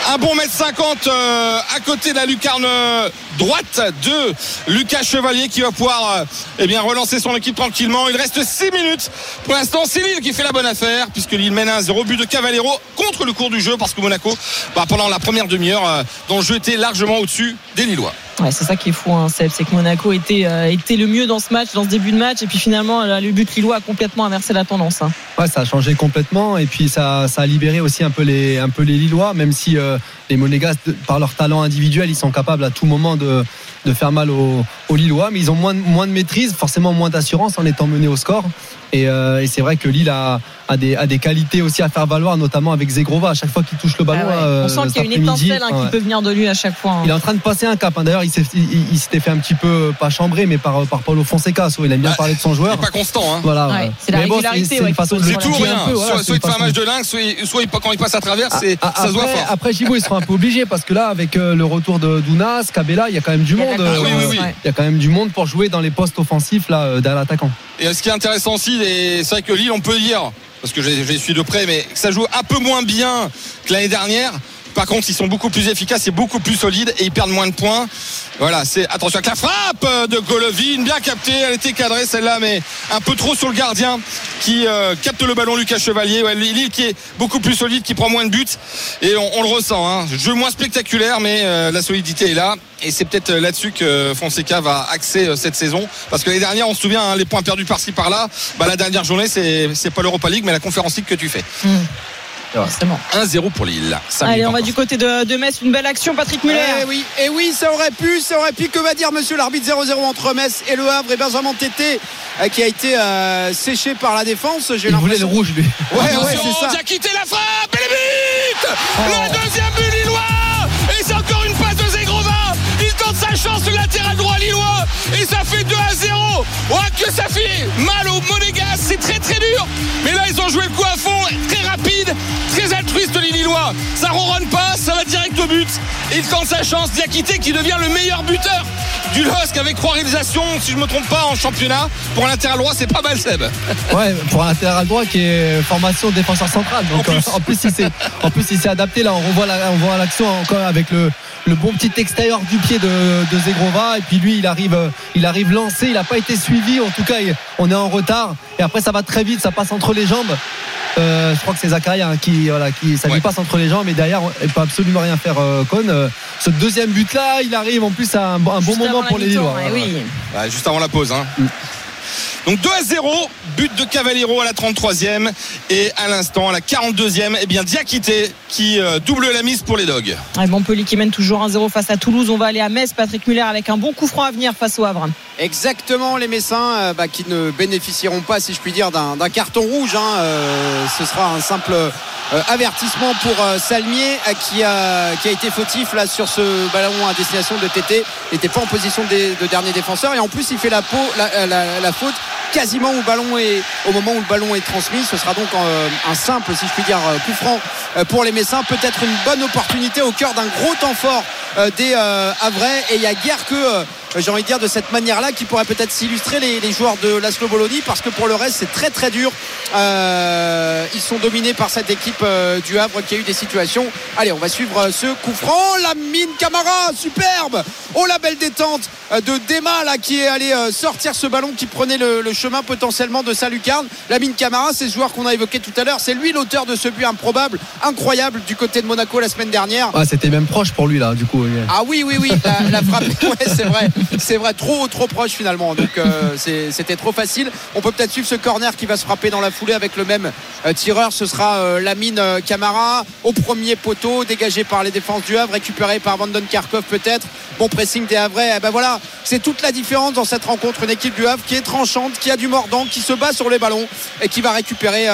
Un bon mètre 50 euh, à côté de la lucarne droite de Lucas Chevalier qui va pouvoir eh bien relancer son équipe tranquillement. Il reste 6 minutes. Pour l'instant, c'est Lille qui fait la bonne affaire puisque Lille mène un 0 but de Cavallero contre le cours du jeu parce que Monaco, bah, pendant la première demi-heure, dont le jeu était largement au-dessus des Lillois. Ouais, c'est ça qui est fou, hein, Seb, c'est que Monaco était, euh, était le mieux dans ce match, dans ce début de match, et puis finalement, là, le but lillois a complètement inversé la tendance. hein. Ouais, ça a changé complètement et puis ça, ça a libéré aussi un peu les, un peu les Lillois, même si euh, les Monégasques, de- par leur talent individuel, ils sont capables à tout moment de, de faire mal aux, aux Lillois, mais ils ont moins, de- moins de maîtrise, forcément moins d'assurance en étant menés au score. Et, euh, et c'est vrai que Lille a, a, des, a des qualités aussi à faire valoir, notamment avec Zegrova. À chaque fois qu'il touche le ballon, Ah ouais. euh, On sent qu'il y a une étincelle hein, ouais. qui peut venir de lui à chaque fois. hein. Il est en train de passer un cap. hein. D'ailleurs, il il- il s'était fait un petit peu pas chambré, mais par, par Paulo Fonseca. So, Il aime bien Bah, parler de son Il joueur. pas constant. Hein. Voilà. Ouais, c'est la Mais bon, régularité, c'est ouais, tout ou rien. un peu, voilà, soit il te fait un match de dingue, soit, il- soit il- quand il passe à travers, c'est, Ah, ça se voit après, fort. après Gibo, ils seront un peu obligés parce que là, avec euh, le retour de Dounas, Cabella, il y a quand même du Il monde. euh, Ah oui, oui, oui. Il y a quand même du monde pour jouer dans les postes offensifs là euh, derrière l'attaquant. Et ce qui est intéressant aussi, c'est vrai que Lille, on peut dire, parce que j'ai j'ai suivi de près, mais que ça joue un peu moins bien que l'année dernière. Par contre, ils sont beaucoup plus efficaces et beaucoup plus solides et ils perdent moins de points. Voilà, c'est attention avec la frappe de Golovin, bien captée, elle était cadrée celle-là, mais un peu trop sur le gardien qui euh, capte le ballon Lucas Chevalier. Ouais, Lille qui est beaucoup plus solide, qui prend moins de buts et on, le ressent. Hein. Jeu moins spectaculaire, mais euh, la solidité est là et c'est peut-être euh, là-dessus que Fonseca va axer cette saison parce que l'année dernière, on se souvient, hein, les points perdus par-ci par-là. Bah, la dernière journée, c'est pas l'Europa League, mais la Conférence League que tu fais. Forcément. 1-0 pour Lille. Allez, on va du côté de, de Metz. Une belle action, Patrick Muller. Eh oui, et oui, ça aurait pu, ça aurait pu. Que va dire monsieur l'arbitre 0-0 entre Metz et Le Havre? Et Benjamin Tété euh, qui a été euh, séché par la défense. J'ai Il voulait le rouge lui. Ouais, ouais, c'est ça. qui a quitté la frappe et le but Le deuxième but lillois Et c'est encore une passe de Zegrova Il tente sa chance le latéral droit lillois et ça fait 2 à 0 Ouais que ça fait mal au Monégas, c'est très très dur Mais là ils ont joué le coup à fond, très rapide, très altruiste les Lillois Ça ronronne pas, ça va direct au but Et il tente sa chance, Diakité qui devient le meilleur buteur du LOSC avec trois réalisations, si je me trompe pas, en championnat. Pour un latéral droit, c'est pas mal Seb. [LAUGHS] Ouais, pour un latéral droit qui est formation défenseur central. Donc En plus. euh, en plus, il s'est en plus il s'est adapté là. On revoit la, on voit l'action encore avec le le bon petit extérieur du pied de, de Zegrova et puis lui il arrive euh, il arrive lancé il n'a pas été suivi en tout cas on est en retard et après ça va très vite ça passe entre les jambes Euh, je crois que c'est Zakaria hein, qui voilà qui ça Ouais. lui passe entre les jambes et derrière il peut absolument rien faire euh, Cohn. Euh, ce deuxième but là il arrive en plus à un, bon- un bon Juste moment pour les Lillois ouais, oui. Juste avant la pause. hein. Donc 2 à 0, but de Cavallero à la 33e et à l'instant à la 42e, eh bien Diakité qui euh, double la mise pour les Dogs. Ouais, Montpellier qui mène toujours 1-0 face à Toulouse. On va aller à Metz. Patrick Muller avec un bon coup franc à venir face au Havre. Exactement, les Messins euh, bah, qui ne bénéficieront pas, si je puis dire, d'un carton rouge. hein. Euh, ce sera un simple euh, avertissement pour euh, Salmier qui, a, qui a été fautif là sur ce ballon à destination de TT. Il n'était pas en position de, de dernier défenseur et en plus il fait la, peau, la, la- la faute quasiment au moment où le ballon est transmis. Ce sera donc euh, un simple, si je puis dire, euh, coup franc euh, pour les Messins. Peut-être une bonne opportunité au cœur d'un gros temps fort des Havrais. Et il y a guère que, j'ai envie de dire, de cette manière-là qui pourrait peut-être s'illustrer les, les joueurs de Laszlo Bologna parce que pour le reste, c'est très très dur. Euh, ils sont dominés par cette équipe euh, du Havre qui a eu des situations. Allez, on va suivre euh, ce coup franc. La mine Camara, superbe. Oh la belle détente euh, de Dema là qui est allé euh, sortir ce ballon qui prenait le, le chemin potentiellement de Saint-Lucarne. La mine Camara, c'est ce joueur qu'on a évoqué tout à l'heure. C'est lui l'auteur de ce but improbable, incroyable du côté de Monaco la semaine dernière. Ouais, c'était même proche pour lui là du coup Ah oui, oui, oui, la, la frappe, [LAUGHS] ouais, c'est vrai, [LAUGHS] c'est vrai, trop, trop proche finalement. Donc euh, c'était trop facile. On peut peut-être suivre ce corner qui va se frapper dans la foulée avec le même euh, tireur. Ce sera euh, Lamine euh, Camara au premier poteau, dégagé par les défenses du Havre, récupéré par Vanden Karkov peut-être. Bon pressing des Havrais. Eh ben voilà, c'est toute la différence dans cette rencontre. Une équipe du Havre qui est tranchante, qui a du mordant, qui se bat sur les ballons et qui va récupérer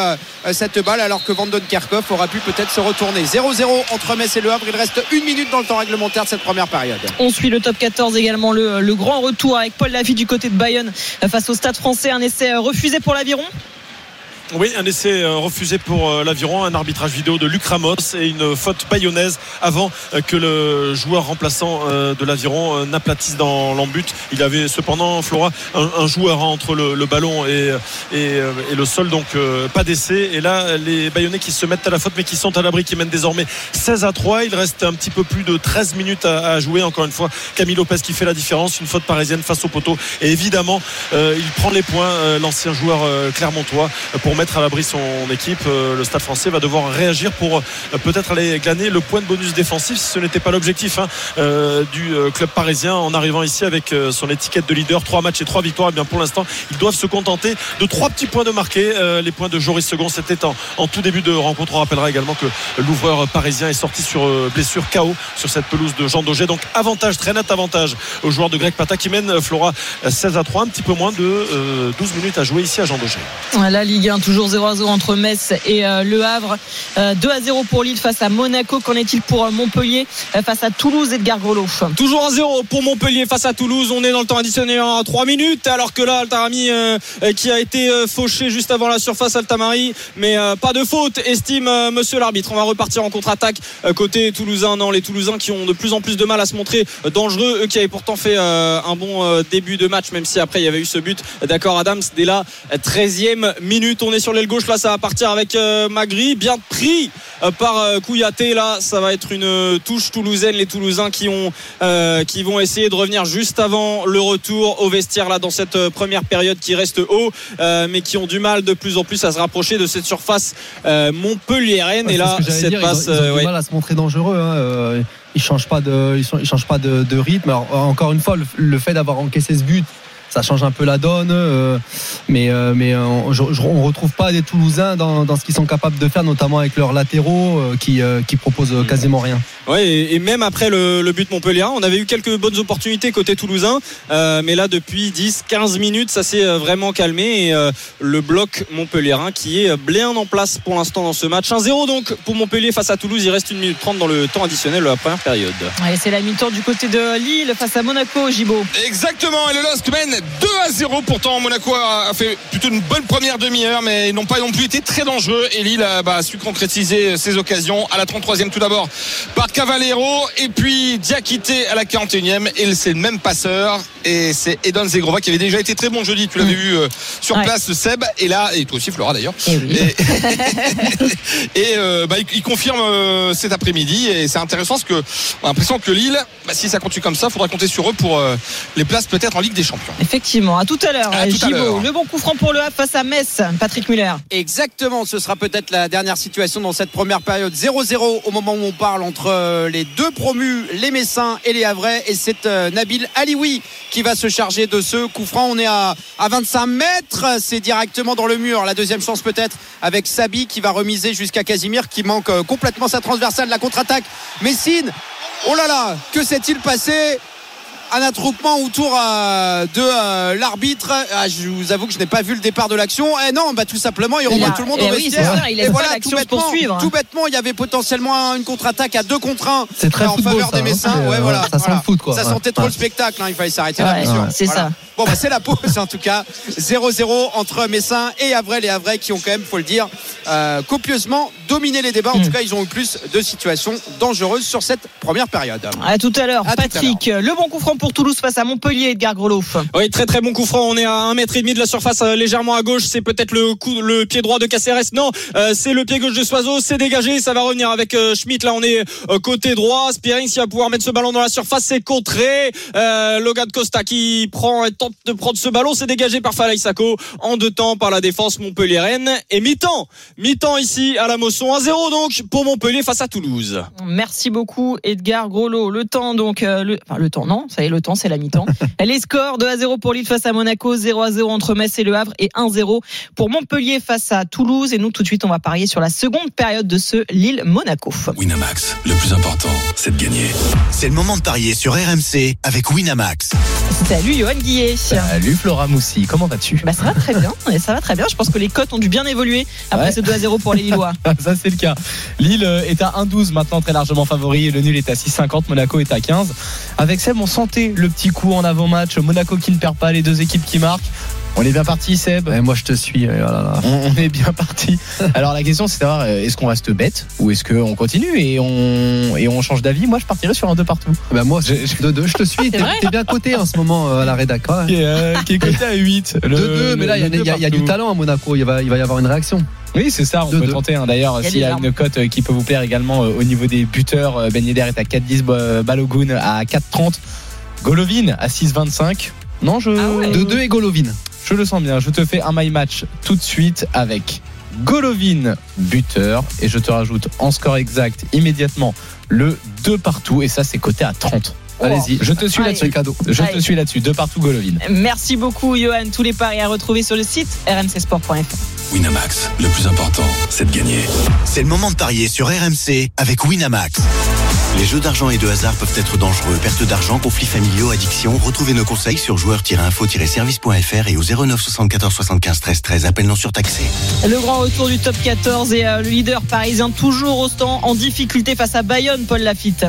cette balle alors que Vanden Karkov aura pu peut-être se retourner. 0-0 entre Metz et le Havre. Il reste une minute dans le temps réglementaire de cette première période. On suit le top 14 également, le, grand retour avec Paul Lafitte du côté de Bayonne euh, face au Stade français. Un essai euh, refusé pour l'Aviron. Oui, un essai euh, refusé pour euh, l'Aviron, un arbitrage vidéo de Luc Ramos et une faute bayonnaise avant euh, que le joueur remplaçant de l'Aviron n'aplatisse dans l'embut. Il avait cependant, Flora, un, joueur hein, entre le, ballon et, le sol, donc pas d'essai. Et là, les Bayonnais qui se mettent à la faute, mais qui sont à l'abri, qui mènent désormais 16 à 3. Il reste un petit peu plus de 13 minutes à, jouer. Encore une fois, Camille Lopez qui fait la différence, une faute parisienne face au poteau. Et évidemment, il prend les points, l'ancien joueur clermontois, pour mettre à l'abri son équipe, euh, le Stade français va devoir réagir pour euh, peut-être aller glaner le point de bonus défensif si ce n'était pas l'objectif hein, euh, du club parisien en arrivant ici avec son étiquette de leader. Trois matchs et trois victoires. Et bien pour l'instant, ils doivent se contenter de trois petits points de marqué. Les points de Joris Second, c'était en, en tout début de rencontre. On rappellera également que l'ouvreur parisien est sorti sur blessure KO sur cette pelouse de Jean Daugé. Donc avantage, très net avantage aux joueurs de Greg Pata qui mène Flora euh, 16 à 3, un petit peu moins de euh, 12 minutes à jouer ici à Jean Daugé. La Ligue 1, toujours 0 à 0 entre Metz et euh, Le Havre. Euh, 2 à 0 pour Lille face à Monaco. Qu'en est-il pour euh, Montpellier euh, face à Toulouse, Edgar Grelot Toujours 1-0 pour Montpellier face à Toulouse. On est dans le temps additionnel en 3 minutes. Alors que là, Altarami euh, euh, qui a été euh, fauché juste avant la surface Altamari. Mais euh, pas de faute, estime euh, monsieur l'arbitre. On va repartir en contre-attaque euh, côté toulousain. Non, les Toulousains qui ont de plus en plus de mal à se montrer euh, dangereux. Eux qui avaient pourtant fait euh, un bon euh, début de match, même si après il y avait eu ce but d'accord Adams dès la 13e minute. Sur l'aile gauche. Là, ça va partir avec euh, Magri. Bien pris euh, par euh, Kouyaté. Là, ça va être une touche toulousaine. Les Toulousains qui ont euh, qui vont essayer de revenir juste avant le retour au vestiaire là dans cette première période qui reste haut, euh, mais qui ont du mal de plus en plus à se rapprocher de cette surface euh. Ouais, Et là, ce cette dire, passe, ils ont, ils ont du ouais. mal à se montrer dangereux. Hein. Ils changent pas de, ils, sont- ils changent pas de, de rythme. Alors, encore une fois, le, le fait d'avoir encaissé ce but, ça change un peu la donne. euh, mais euh, mais euh, on, on retrouve pas des Toulousains dans, dans ce qu'ils sont capables de faire, notamment avec leurs latéraux euh, qui euh, qui proposent quasiment rien. Ouais, et, et même après le, le but Montpellier, on avait eu quelques bonnes opportunités côté toulousain, euh, mais là depuis 10-15 minutes, ça s'est euh, vraiment calmé et euh, le bloc montpellierin qui est bien en place pour l'instant dans ce match. 1-0 donc pour Montpellier face à Toulouse, il reste 1 minute 30 dans le temps additionnel de la première période. Ouais, C'est la mi-temps du côté de Lille face à Monaco, Gibo. Exactement, et le LOSC mène 2 à 0. Pourtant, Monaco a a fait plutôt une bonne première demi-heure, mais ils n'ont pas non plus été très dangereux. Et Lille a bah, su concrétiser ses occasions à la 33e tout d'abord par Cavallero, et puis Diakité à la 41e. Et c'est le même passeur, et c'est Edon Zegrova qui avait déjà été très bon jeudi. Tu l'avais vu euh, sur Ouais. place, Seb, et là, et toi aussi, Flora d'ailleurs. Eh oui. Et, [LAUGHS] et, euh, bah, il, il confirme euh, cet après-midi et c'est intéressant parce que on a l'impression que Lille, bah, si ça continue comme ça, il faudra compter sur eux pour euh, les places peut-être en Ligue des Champions. Effectivement, à tout à l'heure. Le bon coup franc pour le Havre face à Metz, Patrick Muller. Exactement, ce sera peut-être la dernière situation dans cette première période. 0-0 au moment où on parle entre euh, les deux promus, les Messins et les Havrais. Et c'est euh, Nabil Alioui qui va se charger de ce coup franc. On est à, à 25 mètres, c'est directement dans le mur. La deuxième chance peut-être avec Sabi qui va remiser jusqu'à Casimir qui manque euh, complètement sa transversale. La contre-attaque, Messine. Oh là là, que s'est-il passé? Un attroupement autour euh, de euh, l'arbitre. Ah, je vous avoue que je n'ai pas vu le départ de l'action. Eh non, bah tout simplement, il a- tout le monde eh au oui, vestiaire. ça, il Et voilà, tout bêtement, poursuivre. tout bêtement, il y avait potentiellement une contre-attaque à deux contre un C'est très en football, faveur ça, des hein. Messins. Ouais, voilà, ça sent voilà. le foot, quoi. Ça Ouais. sentait trop Ouais. le spectacle. hein, Il fallait s'arrêter là, Ouais, bien sûr. c'est ça. Bon, bah, c'est la pause en tout cas. 0-0 entre Messins et Havrais. Les Havrais qui ont quand même, faut le dire, euh, copieusement dominé les débats. En Mm. tout cas, ils ont eu plus de situations dangereuses sur cette première période. À tout à l'heure, À tout à Patrick. Le bon coup franc pour Toulouse face à Montpellier, Edgar Grelot. Oui, très très bon coup franc. On est à un mètre et demi de la surface, euh, légèrement à gauche. C'est peut-être le coup, le pied droit de Caceres. Non, euh, c'est le pied gauche de Soiseau. C'est dégagé. Ça va revenir avec euh, Schmitt. Là, on est euh, côté droit. Spearing, s'il va pouvoir mettre ce ballon dans la surface, c'est contré. Euh, Logan Costa qui prend et tente de prendre ce ballon. C'est dégagé par Falaï Sako en deux temps par la défense Montpellier-Rennes. Et mi-temps, mi-temps ici à la Mosson. 1-0 donc pour Montpellier face à Toulouse. Merci beaucoup, Edgar Grelot. Le temps, donc, euh, le, enfin, le temps, non, ça y est, le temps, c'est la mi-temps. Les scores 2 à 0 pour Lille face à Monaco, 0 à 0 entre Metz et Le Havre et 1 0 pour Montpellier face à Toulouse. Et nous, tout de suite, on va parier sur la seconde période de ce Lille-Monaco. Winamax, le plus important, c'est de gagner. C'est le moment de parier sur RMC avec Winamax. Salut, Johan Guillet. Salut Flora Moussi, comment vas-tu? Bah, ça va très bien. Et ça va très bien. Je pense que les cotes ont dû bien évoluer après Ouais. ce 2 à 0 pour les Lillois. [LAUGHS] Ça c'est le cas. Lille euh, est à 1,12 maintenant très largement favori. Le nul est à 6,50. Monaco est à 15. Avec Seb, on sentait le petit coup en avant-match. Monaco qui ne perd pas, les deux équipes qui marquent. On est bien parti, Seb. Et moi, je te suis. euh, oh là là. On, on est bien parti. [LAUGHS] Alors la question c'est de savoir euh, est-ce qu'on reste bête ou est-ce qu'on continue et on, et on change d'avis? Moi je partirais sur un 2 partout. Ben moi, je, je- de deux, je te suis. T'es vrai t'es bien coté en ce moment euh, à la rédac. ouais. Qui est, euh, qui est coté à 8. [LAUGHS] Le- 2-2, mais là, il y a- y, y du talent à Monaco. Il va, il va y avoir une réaction. Oui, c'est ça, on Deux, peut deux. tenter. hein. D'ailleurs, Il y a s'il y a une cote qui peut vous plaire également euh, au niveau des buteurs, euh, Ben Yedder est à 4,10, Bo- Balogun à 4,30, Golovin à 6,25. Non, je, Ah ouais. 2-2 et Golovin. je le sens bien. Je te fais un my match tout de suite avec Golovin, buteur. Et je te rajoute en score exact immédiatement le 2 partout. Et ça, c'est coté à 30. Allez-y, je te suis là-dessus. cadeau. Je Allez. te suis là-dessus. 2 partout, Golovin. Merci beaucoup, Johan. Tous les paris à retrouver sur le site rmcsport.fr. Winamax, le plus important, c'est de gagner. C'est le moment de parier sur RMC avec Winamax. Les jeux d'argent et de hasard peuvent être dangereux. Perte d'argent, conflits familiaux, addiction. Retrouvez nos conseils sur joueurs-info-service.fr et au 09 74 75 13 13. Appel non surtaxé. Le grand retour du top 14 et euh, le leader parisien toujours au stand en difficulté face à Bayonne, Paul Lafitte.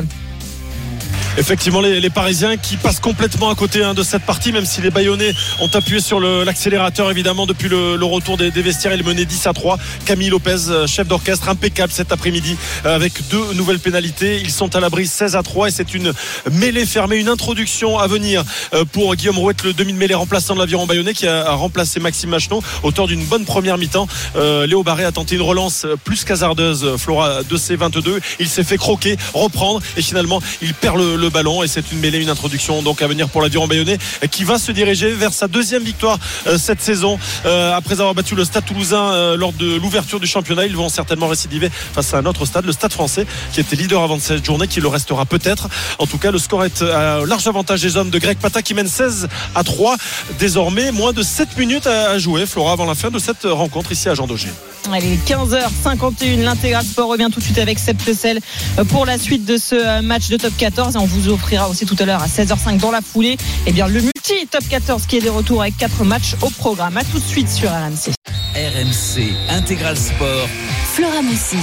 Effectivement, les, Parisiens qui passent complètement à côté hein, de cette partie, même si les Bayonnais ont appuyé sur l'accélérateur évidemment depuis le, retour des, vestiaires. Ils menaient 10 à 3. Camille Lopez, euh, chef d'orchestre, impeccable cet après-midi euh, avec deux nouvelles pénalités. Ils sont à l'abri 16 à 3 et c'est une mêlée fermée, une introduction à venir euh, pour Guillaume Rouette, le demi de mêlée remplaçant de l'aviron bayonnais qui a, remplacé Maxime Machenon, auteur d'une bonne première mi-temps. Léo Barré a tenté une relance plus qu'hasardeuse, Flora 2C22. Il s'est fait croquer, reprendre et finalement il perd le, le ballon et c'est une mêlée, une introduction donc à venir pour l'aviron bayonnais qui va se diriger vers sa deuxième victoire euh, cette saison euh, après avoir battu le Stade Toulousain euh, lors de l'ouverture du championnat. Ils vont certainement récidiver face à un autre stade, le Stade Français, qui était leader avant cette journée, qui le restera peut-être. En tout cas, le score est à large avantage des hommes de Greg Pata qui mène 16 à 3. Désormais, moins de 7 minutes à jouer, Flora, avant la fin de cette rencontre ici à Jean Daugé. Allez, 15h51, l'intégral sport revient tout de suite avec Seb Tessel euh, pour la suite de ce match de top 14 et on vous offrira aussi tout à l'heure à 16h05 dans la foulée eh bien, le multi top 14 qui est de retour avec 4 matchs au programme. A tout de suite sur RMC. RMC Intégral Sport. Flora Messi.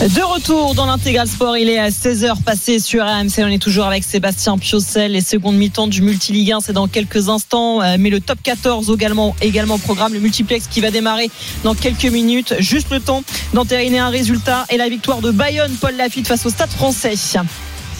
De retour dans l'intégral sport, il est à 16h passé sur RMC. On est toujours avec Sébastien Piocel. Les secondes mi-temps du multi-ligue 1, c'est dans quelques instants. Euh, Mais le top 14 également, également programme, le multiplex qui va démarrer dans quelques minutes. Juste le temps d'entériner un résultat et la victoire de Bayonne, Paul Lafitte face au Stade français.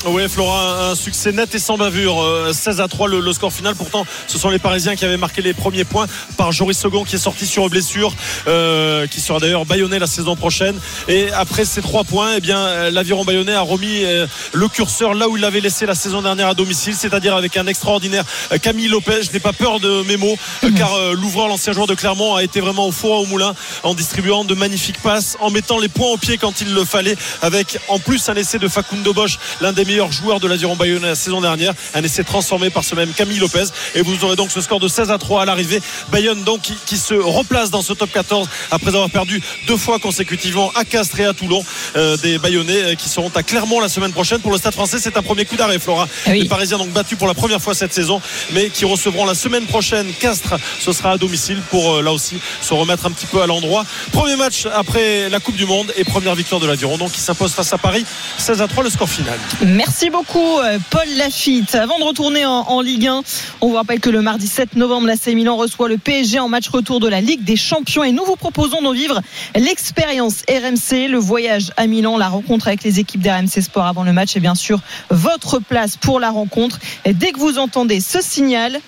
Oui, Flora, un succès net et sans bavure. Euh, 16 à 3 le, le score final. Pourtant, ce sont les Parisiens qui avaient marqué les premiers points par Joris Second qui est sorti sur blessure, euh, qui sera d'ailleurs bayonnais la saison prochaine. Et après ces trois points, eh bien, euh, l'aviron bayonnais a remis euh, le curseur là où il l'avait laissé la saison dernière à domicile, c'est-à-dire avec un extraordinaire euh, Camille Lopez. Je n'ai pas peur de mes mots, euh, car euh, l'ouvreur, l'ancien joueur de Clermont, a été vraiment au four au moulin en distribuant de magnifiques passes, en mettant les points au pied quand il le fallait, avec en plus un essai de Facundo Bosch, l'un des meilleurs joueurs de l'aviron bayonnais la saison dernière, un essai transformé par ce même Camille Lopez. Et vous aurez donc ce score de 16 à 3 à l'arrivée. Bayonne donc qui, qui se replace dans ce top 14 après avoir perdu deux fois consécutivement à Castres et à Toulon. Euh, des Bayonnais euh, qui seront à Clermont la semaine prochaine. Pour le Stade français, c'est un premier coup d'arrêt, Flora. Ah oui. Les Parisiens donc battus pour la première fois cette saison, mais qui recevront la semaine prochaine Castres. Ce sera à domicile pour euh, là aussi se remettre un petit peu à l'endroit. Premier match après la Coupe du Monde et première victoire de l'aviron, donc qui s'impose face à Paris. 16 à 3 le score final. Merci beaucoup, euh, Paul Lafitte. Avant de retourner en, Ligue 1, on vous rappelle que le mardi 7 novembre, l'AC Milan reçoit le PSG en match retour de la Ligue des Champions et nous vous proposons de vivre l'expérience RMC, le voyage à Milan, la rencontre avec les équipes d'RMC Sport avant le match et bien sûr votre place pour la rencontre. Et dès que vous entendez ce signal,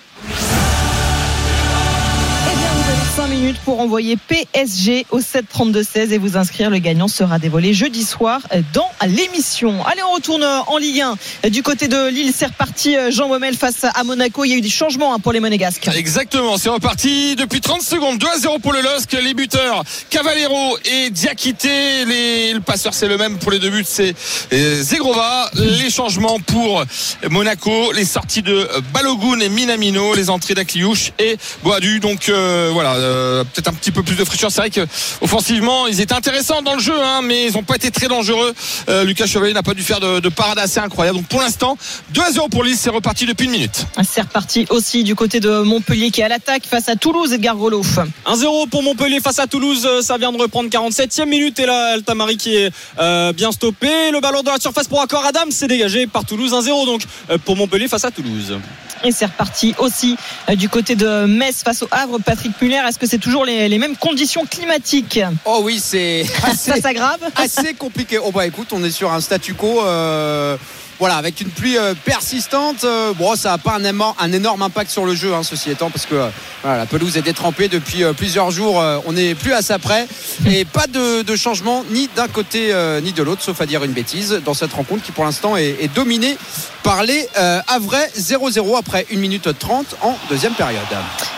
minutes pour envoyer PSG au 732-16 et vous inscrire. Le gagnant sera dévoilé jeudi soir dans l'émission. Allez, on retourne en Ligue 1. Du côté de Lille, c'est reparti. Jean Baumel face à Monaco. Il y a eu des changements hein, pour les Monégasques. Exactement, c'est reparti depuis 30 secondes, 2 à 0 pour le LOSC, les buteurs Cavallero et Diakité, le passeur c'est le même pour les deux buts, c'est euh, Zegrova, les changements pour Monaco, les sorties de Balogun et Minamino, les entrées d'Akliouche et Boadu, donc euh, voilà, euh, peut-être un petit peu plus de fraîcheur, c'est vrai que offensivement ils étaient intéressants dans le jeu, hein, mais ils n'ont pas été très dangereux, Euh, Lucas Chevalier n'a pas dû faire de, de parade assez incroyable, donc pour l'instant 2 à 0 pour Lille, c'est reparti depuis une minute. C'est reparti aussi du côté de Montpellier qui est à l'attaque face à Toulouse. Edgar Golo. 1-0 pour Montpellier face à Toulouse. Euh, Ça vient de reprendre 47e minute. Et là, Altamari qui est euh, bien stoppé. Le ballon dans la surface pour Accor Adam. C'est dégagé par Toulouse. 1-0 donc euh, pour Montpellier face à Toulouse. Et c'est reparti aussi euh, du côté de Metz face au Havre. Patrick Muller, est-ce que c'est toujours les, les mêmes conditions climatiques Oh oui, c'est [LAUGHS] Ça assez, s'aggrave assez compliqué. Oh bah écoute, on est sur un statu quo. euh, voilà, avec une pluie euh, persistante, euh, bon, ça n'a pas un, émo- un énorme impact sur le jeu, hein, ceci étant, parce que euh, voilà, la pelouse est détrempée depuis plusieurs jours. on n'est plus à ça près. Et [LAUGHS] pas de, de changement ni d'un côté ni de l'autre, sauf à dire une bêtise, dans cette rencontre qui pour l'instant est, est dominée par les Havrais 0-0 après 1 minute 30 en deuxième période.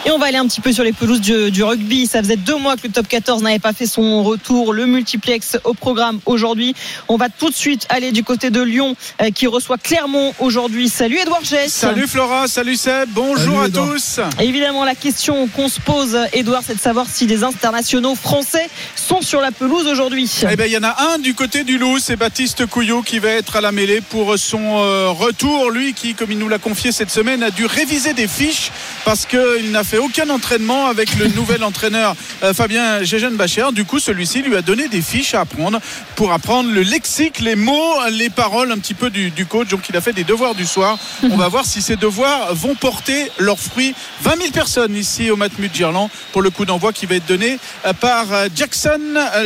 Et on va aller un petit peu sur les pelouses du, du rugby. Ça faisait deux mois que le top 14 n'avait pas fait son retour. Le multiplex au programme aujourd'hui. On va tout de suite aller du côté de Lyon euh, qui reçoit Clermont aujourd'hui. Salut Edouard Gess. Salut Flora, salut Seb, bonjour Salut, à Edouard. tous. Évidemment, la question qu'on se pose, Edouard, c'est de savoir si des internationaux français sont sur la pelouse aujourd'hui. Eh ben, il y en a un du côté du Loup, c'est Baptiste Couillot qui va être à la mêlée pour son euh, retour. Lui qui, comme il nous l'a confié cette semaine, a dû réviser des fiches parce qu'il n'a fait aucun entraînement avec le [LAUGHS] nouvel entraîneur euh, Fabien Gégène Bacher. Du coup, celui-ci lui a donné des fiches à apprendre pour apprendre le lexique, les mots, les paroles un petit peu du, du coach. Donc, il a fait des devoirs du soir. [LAUGHS] On va voir si ces devoirs vont porter leurs fruits. 20 000 personnes ici au Matmut Girland pour le coup d'envoi qui va être donné euh, par euh, Jackson,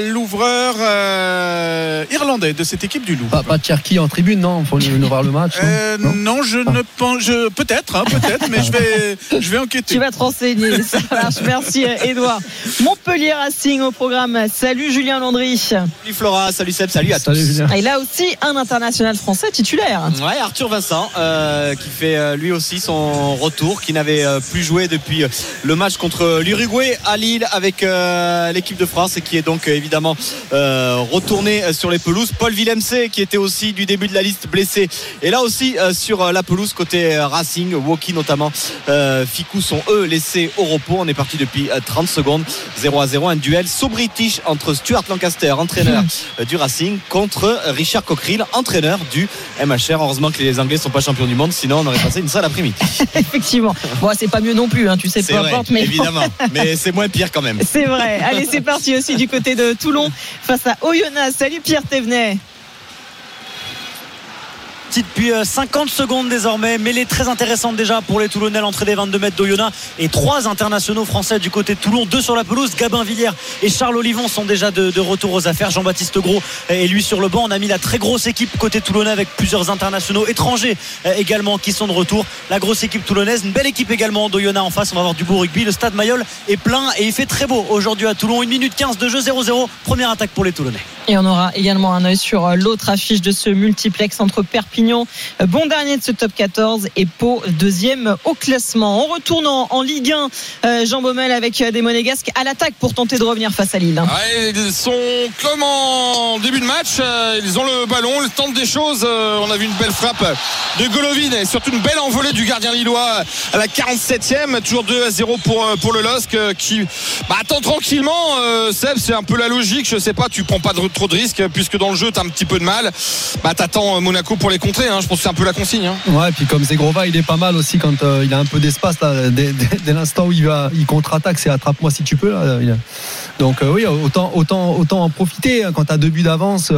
l'ouvreur euh, irlandais de cette équipe du Loup. Pas, pas de Cherki en tribune, non? Pour nous voir le match. non? Euh, non, je ne pense, peut-être, hein, peut-être, mais je vais, je [LAUGHS] vais enquêter. Tu vas te renseigner, [LAUGHS] ça marche. Merci Edouard. Montpellier Racing au programme. Salut Julien Landry. Salut Flora, salut Seb, salut à Salut, tous. Julien. Et là aussi, un international français titulaire. Ouais, Arthur Vincent euh, qui fait euh, lui aussi son retour, qui n'avait euh, plus joué depuis le match contre l'Uruguay à Lille avec euh, l'équipe de France et qui est donc évidemment euh, retourné sur les pelouses. Paul Villemc qui était aussi du début de la liste blessé et là aussi euh, sur la pelouse côté Racing, Woki notamment, euh, Ficou sont eux laissés au repos. On est parti depuis euh, 30 secondes, 0 à 0, un duel so-british entre Stuart Lancaster, entraîneur euh, du Racing, contre Richard Cockerill, entraîneur du MHR. Heureusement que les Anglais sont pas champions du monde, sinon on aurait passé une sale après-midi. [LAUGHS] Effectivement. Bon, c'est pas mieux non plus, hein, tu sais, peu vrai, importe, mais. évidemment. Mais c'est moins pire quand même. [LAUGHS] C'est vrai. Allez, c'est parti aussi du côté de Toulon face à Oyonnax. Salut Pierre Thévenet. Depuis euh, 50 secondes désormais. Mêlée très intéressante déjà pour les Toulonnais, l'entrée des 22 mètres d'Oyonnax. Et trois internationaux français du côté Toulon, deux sur la pelouse. Gabin Villiers et Charles Olivon sont déjà de, retour aux affaires. Jean-Baptiste Gros est lui sur le banc. On a mis la très grosse équipe côté Toulonnais avec plusieurs internationaux étrangers euh, également qui sont de retour. La grosse équipe toulonnaise, une belle équipe également d'Oyonnax en face. On va avoir du beau rugby. Le stade Mayol est plein et il fait très beau aujourd'hui à Toulon. 1 minute 15 de jeu 0-0. Première attaque pour les Toulonnais. Et on aura également un œil sur euh, l'autre affiche de ce multiplex entre Perpignan, euh, bon dernier de ce top 14, et Pau, deuxième au classement. En retournant en Ligue 1, euh, Jean Baumel avec des Monégasques à l'attaque pour tenter de revenir face à Lille. Ouais, ils sont comme en début de match. Ils ont le ballon, ils tentent des choses. On a vu une belle frappe de Golovin et surtout une belle envolée du gardien lillois à la 47e. Toujours 2 à 0 pour, pour le LOSC qui bah, attend tranquillement. Seb, c'est un peu la logique. Je sais pas, tu prends pas de- trop de risques puisque dans le jeu, tu as un petit peu de mal. Bah, t'attends euh, Monaco pour les contrer. hein. Je pense que c'est un peu la consigne. hein. Ouais, puis comme Zegrova, il est pas mal aussi quand euh, il a un peu d'espace. Dès, l'instant où il va, il contre-attaque, c'est attrape-moi si tu peux. Donc euh, oui, autant, autant, autant en profiter hein, quand tu as deux buts d'avance.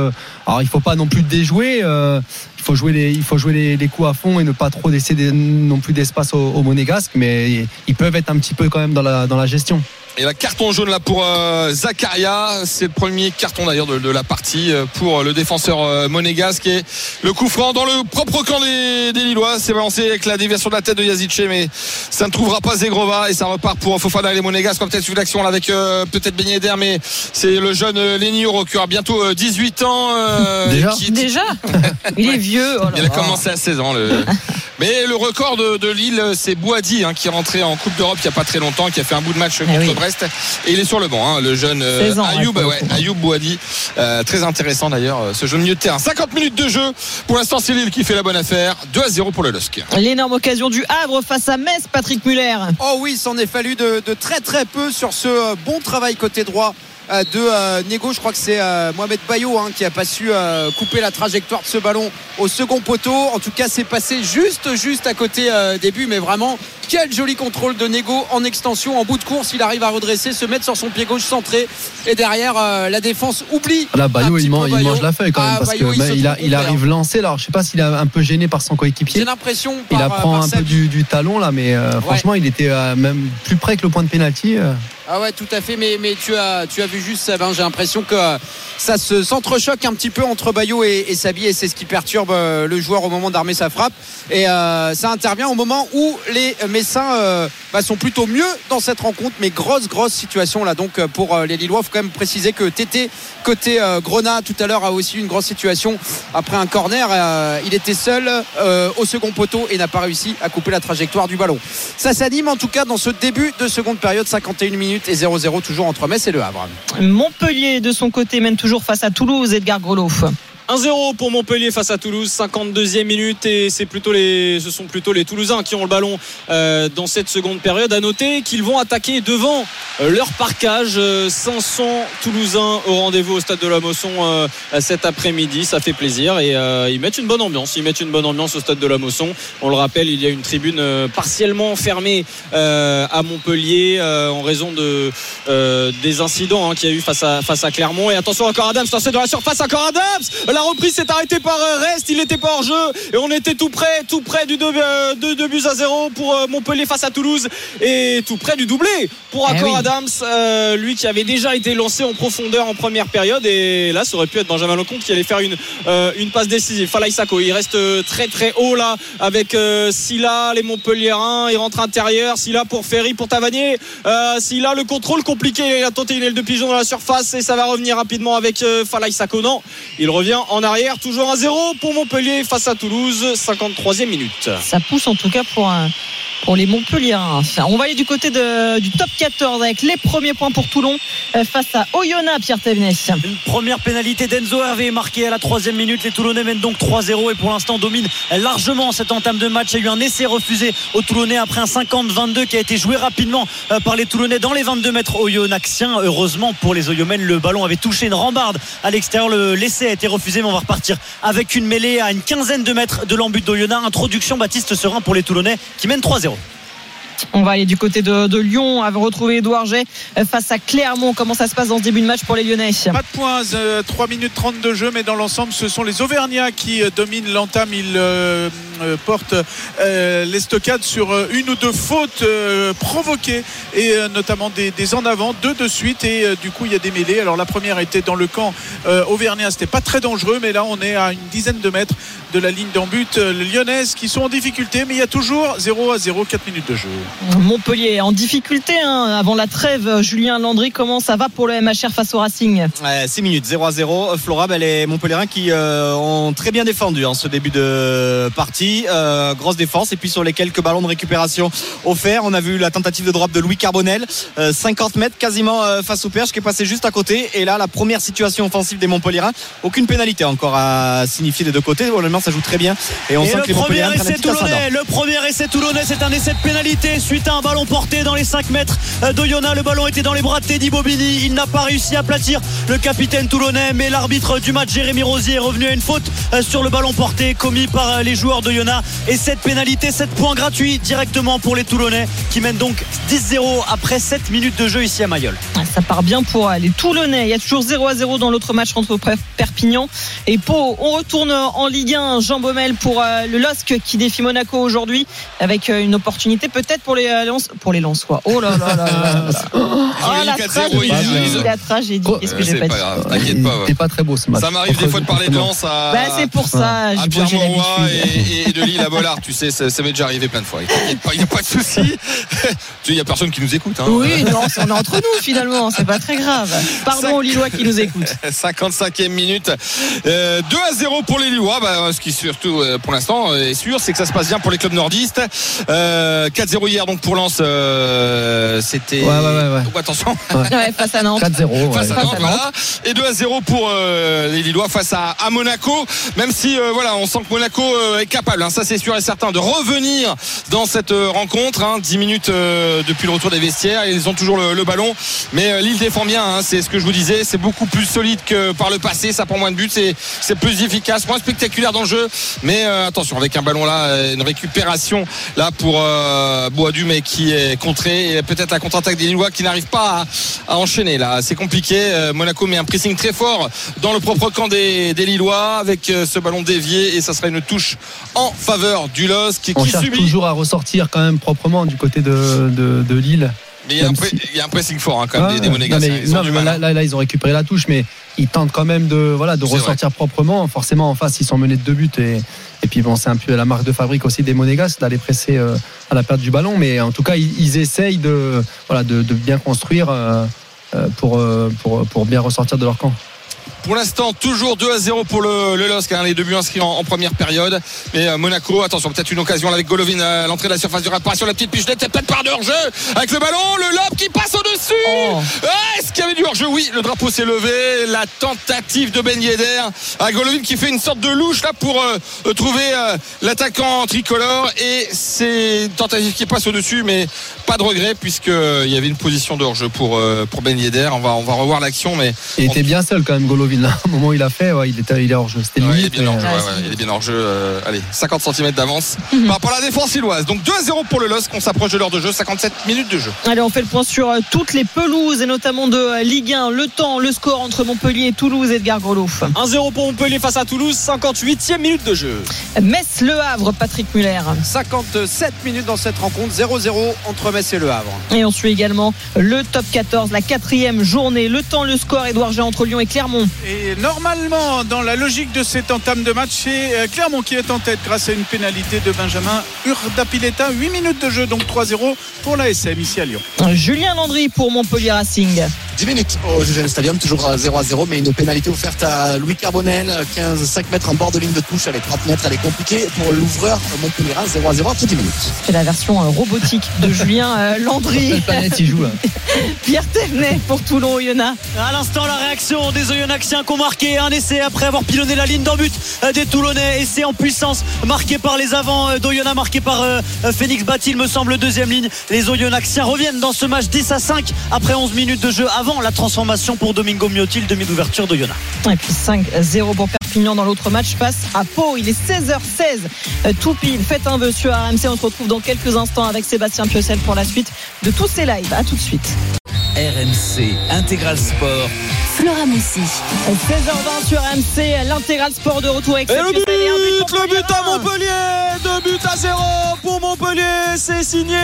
alors il faut pas non plus déjouer. il faut jouer les, il faut jouer les, coups à fond et ne pas trop laisser non plus d'espace au, au Monégasque, mais ils peuvent être un petit peu quand même dans la, dans la gestion. Et la carton jaune là pour euh, Zakaria, c'est le premier carton d'ailleurs de, de la partie euh, pour le défenseur euh, monégasque et le coup franc dans le propre camp des, des Lillois. C'est balancé avec la déviation de la tête de Yazice, mais ça ne trouvera pas Zegrova et ça repart pour Fofana et les monégasques. On va peut-être suivre l'action là avec euh, peut-être Ben Yedder, mais c'est le jeune euh, Lenny qui aura bientôt euh, 18 ans. euh, [LAUGHS] Déjà qui- Déjà [LAUGHS] Il est vieux. oh il a commencé à 16 ans. Le... [LAUGHS] Mais le record de, de Lille, c'est Boadi hein, qui est rentré en Coupe d'Europe il n'y a pas très longtemps, qui a fait un bout de match contre Eh oui. Brest. Et il est sur le banc, hein, le jeune euh, 16 ans, ouais, Ayoub, ouais. Ayoub. Euh, très intéressant d'ailleurs, euh, ce jeune milieu de terrain. 50 minutes de jeu. Pour l'instant, c'est Lille qui fait la bonne affaire. 2 à 0 pour le LOSC. L'énorme occasion du Havre face à Metz, Patrick Muller. Oh oui, il s'en est fallu de, de très très peu sur ce bon travail côté droit de Nego. Je crois que c'est euh, Mohamed Bayo hein, qui a pas su euh, couper la trajectoire de ce ballon au second poteau. En tout cas, c'est passé juste juste à côté euh, des buts, mais vraiment quel joli contrôle de Nego en extension, en bout de course. Il arrive à redresser, se mettre sur son pied gauche centré, et derrière la défense oublie. Là, Bayo, il, man- il mange la feuille quand même Ah, parce Bayo, que il se il, a, trompe il complet, arrive lancé. Alors, je sais pas s'il est un peu gêné par son coéquipier. J'ai l'impression Il apprend un peu du, du talon là, mais euh, franchement, il était euh, même plus près que le point de pénalty. euh. Ah ouais, tout à fait. Mais, mais tu, as, tu as vu juste, hein, j'ai l'impression que euh, ça se s'entrechoque un petit peu entre Bayo et, et Sabi et c'est ce qui perturbe euh, le joueur au moment d'armer sa frappe. Et euh, ça intervient au moment où les Messins bah, sont plutôt mieux dans cette rencontre. Mais grosse, grosse situation là donc pour les Lillois. Il faut quand même préciser que Tété, côté Grenat, tout à l'heure, a aussi une grosse situation après un corner. Il était seul au second poteau et n'a pas réussi à couper la trajectoire du ballon. Ça s'anime en tout cas dans ce début de seconde période, 51 minutes et 0-0 toujours entre Metz et Le Havre. Montpellier, de son côté, mène toujours face à Toulouse. Edgar Greloff. 1-0 pour Montpellier face à Toulouse, 52e minute et c'est plutôt les, ce sont plutôt les Toulousains qui ont le ballon euh, dans cette seconde période. À noter qu'ils vont attaquer devant euh, leur parcage. Euh, 500 Toulousains au rendez-vous au stade de la Mosson euh, cet après-midi. Ça fait plaisir et euh, ils mettent une bonne ambiance. Ils mettent une bonne ambiance au stade de la Mosson. On le rappelle, il y a une tribune euh, partiellement fermée euh, à Montpellier euh, en raison de euh, des incidents hein, qu'il y a eu face à face à Clermont. Et attention encore Adams, lancé dans la surface encore Adams. Reprise s'est arrêtée par euh, Rest, il n'était pas hors jeu. Et on était tout près, tout près du 2 buts à 0 pour euh, Montpellier face à Toulouse. Et tout près du doublé pour Eh Accor oui. Adams, euh, lui qui avait déjà été lancé en profondeur en première période. Et là ça aurait pu être Benjamin Lecomte qui allait faire une euh, une passe décisive. Falaï Sako, il reste euh, très très haut là avec euh, Silla, les Montpelliérains, il rentre intérieur, Silla pour Ferry, pour Tavernier, euh, Silla le contrôle compliqué, il a tenté une aile de pigeon dans la surface et ça va revenir rapidement avec euh, Falaï Sako. Non, il revient en arrière, toujours à 0 pour Montpellier face à Toulouse, 53e minute. Ça pousse en tout cas pour un- pour les Montpelliérains. On va aller du côté de- du top 14 avec les premiers points pour Toulon euh, face à Oyonnax, Pierre Thévenet. Une première pénalité d'Enzo Hervé marquée à la troisième minute. Les Toulonnais mènent donc 3-0 et pour l'instant dominent largement cette entame de match. Il y a eu un essai refusé aux Toulonnais après un 50-22 qui a été joué rapidement euh, par les Toulonnais dans les 22 mètres oyonnaxiens. Heureusement pour les Oyomènes, le ballon avait touché une rambarde à l'extérieur. Le- L'essai a été refusé, mais on va repartir avec une mêlée à une quinzaine de mètres de l'embut d'Oyonnax. Introduction Baptiste Serein pour les Toulonnais qui mènent 3-0. On va aller du côté de, Lyon, avec retrouver Edouard J euh, face à Clermont. Comment ça se passe dans ce début de match pour les Lyonnais? Pas de points, euh, 3 minutes 30 de jeu, mais dans l'ensemble, ce sont les Auvergnats qui euh, dominent l'entame. Euh, euh, portent euh, l'estocade sur euh, une ou deux fautes euh, provoquées, et euh, notamment des, des en avant, deux de suite, et euh, du coup, il y a des mêlées. Alors, la première était dans le camp euh, Auvergnat, c'était pas très dangereux, mais là, on est à une dizaine de mètres de la ligne d'en but. Les Lyonnaises qui sont en difficulté, mais il y a toujours 0 à 0, 4 minutes de jeu. Montpellier en difficulté hein, avant la trêve. Julien Landry, comment ça va pour le MHR face au Racing? Ouais, 6 minutes, 0 à 0. Flora, ben, les Montpellierins qui euh, ont très bien défendu en ce début de partie. Euh, grosse défense. Et puis sur les quelques ballons de récupération offerts, on a vu la tentative de drop de Louis Carbonel. Euh, 50 mètres quasiment euh, face au perche qui est passé juste à côté. Et là, la première situation offensive des Montpellierins. Aucune pénalité encore à signifier des deux côtés. Honnêtement, ça joue très bien. Et on Et sent le que les prennent un essai toulonnais, le premier essai toulonnais, c'est un essai de pénalité suite à un ballon porté dans les 5 mètres d'Oyonnax. Le ballon était dans les bras de Teddy Bobigny. Il n'a pas réussi à platir le capitaine toulonnais, mais l'arbitre du match, Jérémy Rosier, est revenu à une faute euh, sur le ballon porté commis par euh, les joueurs Et cette pénalité, 7 points gratuits directement pour les Toulonnais qui mènent donc 10-0 après 7 minutes de jeu ici à Mayol. Ah, Ça part bien pour euh, les Toulonnais. Il y a toujours 0 à 0 dans l'autre match contre Perpignan et Pau. On retourne en Ligue 1. Jean Baumel pour euh, le LOSC qui défie Monaco aujourd'hui avec euh, une opportunité peut-être pour les Lens- pour les Lensois. Oh là là là là. [LAUGHS] Oh la 4-0 tragédie, la tragédie. Qu'est-ce que j'ai pas pas dit t'inquiète pas. T'es pas très beau ce match. Ça m'arrive des fois de parler de Lens à, Bah, c'est pour ça, à j'ai Pierre Mauroy et, et de Lille à Bollard. Tu sais, ça, ça m'est déjà arrivé plein de fois. Il n'y a pas de souci. [LAUGHS] il n'y a personne qui nous écoute. Hein. Oui, non, c'est- on est entre nous finalement, c'est pas très grave. Pardon aux Lillois qui nous écoutent. [LAUGHS] 55e minute. Euh, 2 à 0 pour les Lillois. Bah, ce qui surtout euh, pour l'instant euh, est sûr, c'est que ça se passe bien pour les clubs nordistes. Euh, 4-0 hier donc pour Lens. euh, C'était. Ouais, ouais, ouais, ouais. Donc, attention. Ouais, face à Nantes. 4-0. ouais. Face à Face Nantes, à. Et 2 à 0 pour euh, les Lillois face à, à Monaco. Même si euh, voilà, on sent que Monaco euh, est capable, hein, ça c'est sûr et certain, de revenir dans cette euh, rencontre. Hein, 10 minutes euh, depuis le retour des vestiaires, ils ont toujours le, ballon. Mais euh, Lille défend bien, hein, c'est ce que je vous disais. C'est beaucoup plus solide que par le passé, ça prend moins de buts, c'est plus efficace, moins spectaculaire dans le jeu. Mais euh, attention, avec un ballon là, une récupération là pour Boadu, mais qui est contré. Et peut-être la contre-attaque des Lillois qui n'arrive pas à, enchaîner là. C'est compliqué. Monaco met un pressing très fort dans le propre camp des, Lillois avec ce ballon dévié et ça sera une touche faveur du LOSC qui, On cherche subit. toujours à ressortir quand même proprement du côté de, de, de Lille. Mais il y, a un pressing fort hein, quand même Ah, des, des Monégasques. non, mais là, hein. là, là, ils ont récupéré la touche, mais ils tentent quand même de, voilà, de ressortir proprement. Forcément, en face, ils sont menés de deux buts. Et, et puis, bon, c'est un peu la marque de fabrique aussi des Monégasques d'aller presser euh, à la perte du ballon. Mais en tout cas, ils, ils essayent de, voilà, de, de bien construire euh, euh, pour, euh, pour, pour bien ressortir de leur camp. Pour l'instant, toujours 2 à 0 pour le, le LOSC, hein, les deux buts inscrits en, en première période. Mais euh, Monaco, attention, peut-être une occasion là avec Golovin à l'entrée de la surface de réparation, la petite c'est peut-être par de hors-jeu avec le ballon, le lob qui passe au-dessus. Ah, Est-ce qu'il y avait du hors-jeu? Oui, le drapeau s'est levé. La tentative de Ben Yedder à Golovin qui fait une sorte de louche là pour euh, euh, trouver euh, l'attaquant tricolore et c'est une tentative qui passe au-dessus, mais pas de regret puisqu'il y avait une position de hors-jeu pour, pour Ben Yedder. On va, on va revoir l'action, mais Il était bien seul quand même, Golovin. Là. [LAUGHS] Au moment où il a fait, ouais, il, était, il est hors jeu. C'était Ouais, il est bien hors jeu. ouais, ouais, il est bien hors jeu. euh, allez, 50 cm d'avance par rapport à la défense illoise. Donc 2 à 0 pour le LOSC. On s'approche de l'heure de jeu. 57 minutes de jeu. Allez, on fait le point sur euh, toutes les pelouses et notamment de euh, Ligue 1. Le temps, le score entre Montpellier et Toulouse, Edgar Grelot. 1-0 pour Montpellier face à Toulouse, 58e minute de jeu. Metz, Le Havre, Patrick Muller. 57 minutes dans cette rencontre, 0-0 entre Metz et Le Havre. Et on suit également le top 14, la quatrième journée. Le temps, le score, Edouard Géant entre Lyon et Clermont. Et normalement, dans la logique de cette entame de match, c'est euh, Clermont qui est en tête grâce à une pénalité de Benjamin Urdapileta. 8 minutes de jeu, donc 3-0 pour la SM ici à Lyon. Julien Landry pour Montpellier Racing. 10 minutes au Gégène Stadium, toujours à 0 à 0, mais une pénalité offerte à Louis Carbonel, 15, 5 mètres en bord de ligne de touche, elle est 30 mètres, elle est compliquée pour l'ouvreur Montpellier 0 à 0 après 10 minutes. C'est la version euh, robotique de [LAUGHS] Julien euh, Landry. Planète, il joue là. [LAUGHS] Pierre Thévenet pour Toulon Oyonnax. À l'instant, la réaction des Qui ont marqué un essai après avoir pilonné la ligne d'en but euh, des Toulonnais. Essai en puissance marqué par les avants euh, d'Oyonnax, marqué par euh, euh, Phoenix Batti, il me semble, deuxième ligne. Les Oyonnaxiens reviennent dans ce match 10 à 5 après 11 minutes de jeu avant la transformation pour Domingo Miotti, le demi d'ouverture d'Oyonnax. Et puis 5-0 pour Perpignan dans l'autre match face à Pau. Il est 16h16. Euh, Tout pile. Faites un vœu sur RMC. On se retrouve dans quelques instants avec Sébastien Piocel pour la suite de tous ces lives. À tout de suite. RMC Intégral Sport. Flora Moussi. 16h20 sur RMC. L'intégral sport de retour avec le but, le but à Montpellier. Montpellier, 2 buts à 0 pour Montpellier, c'est signé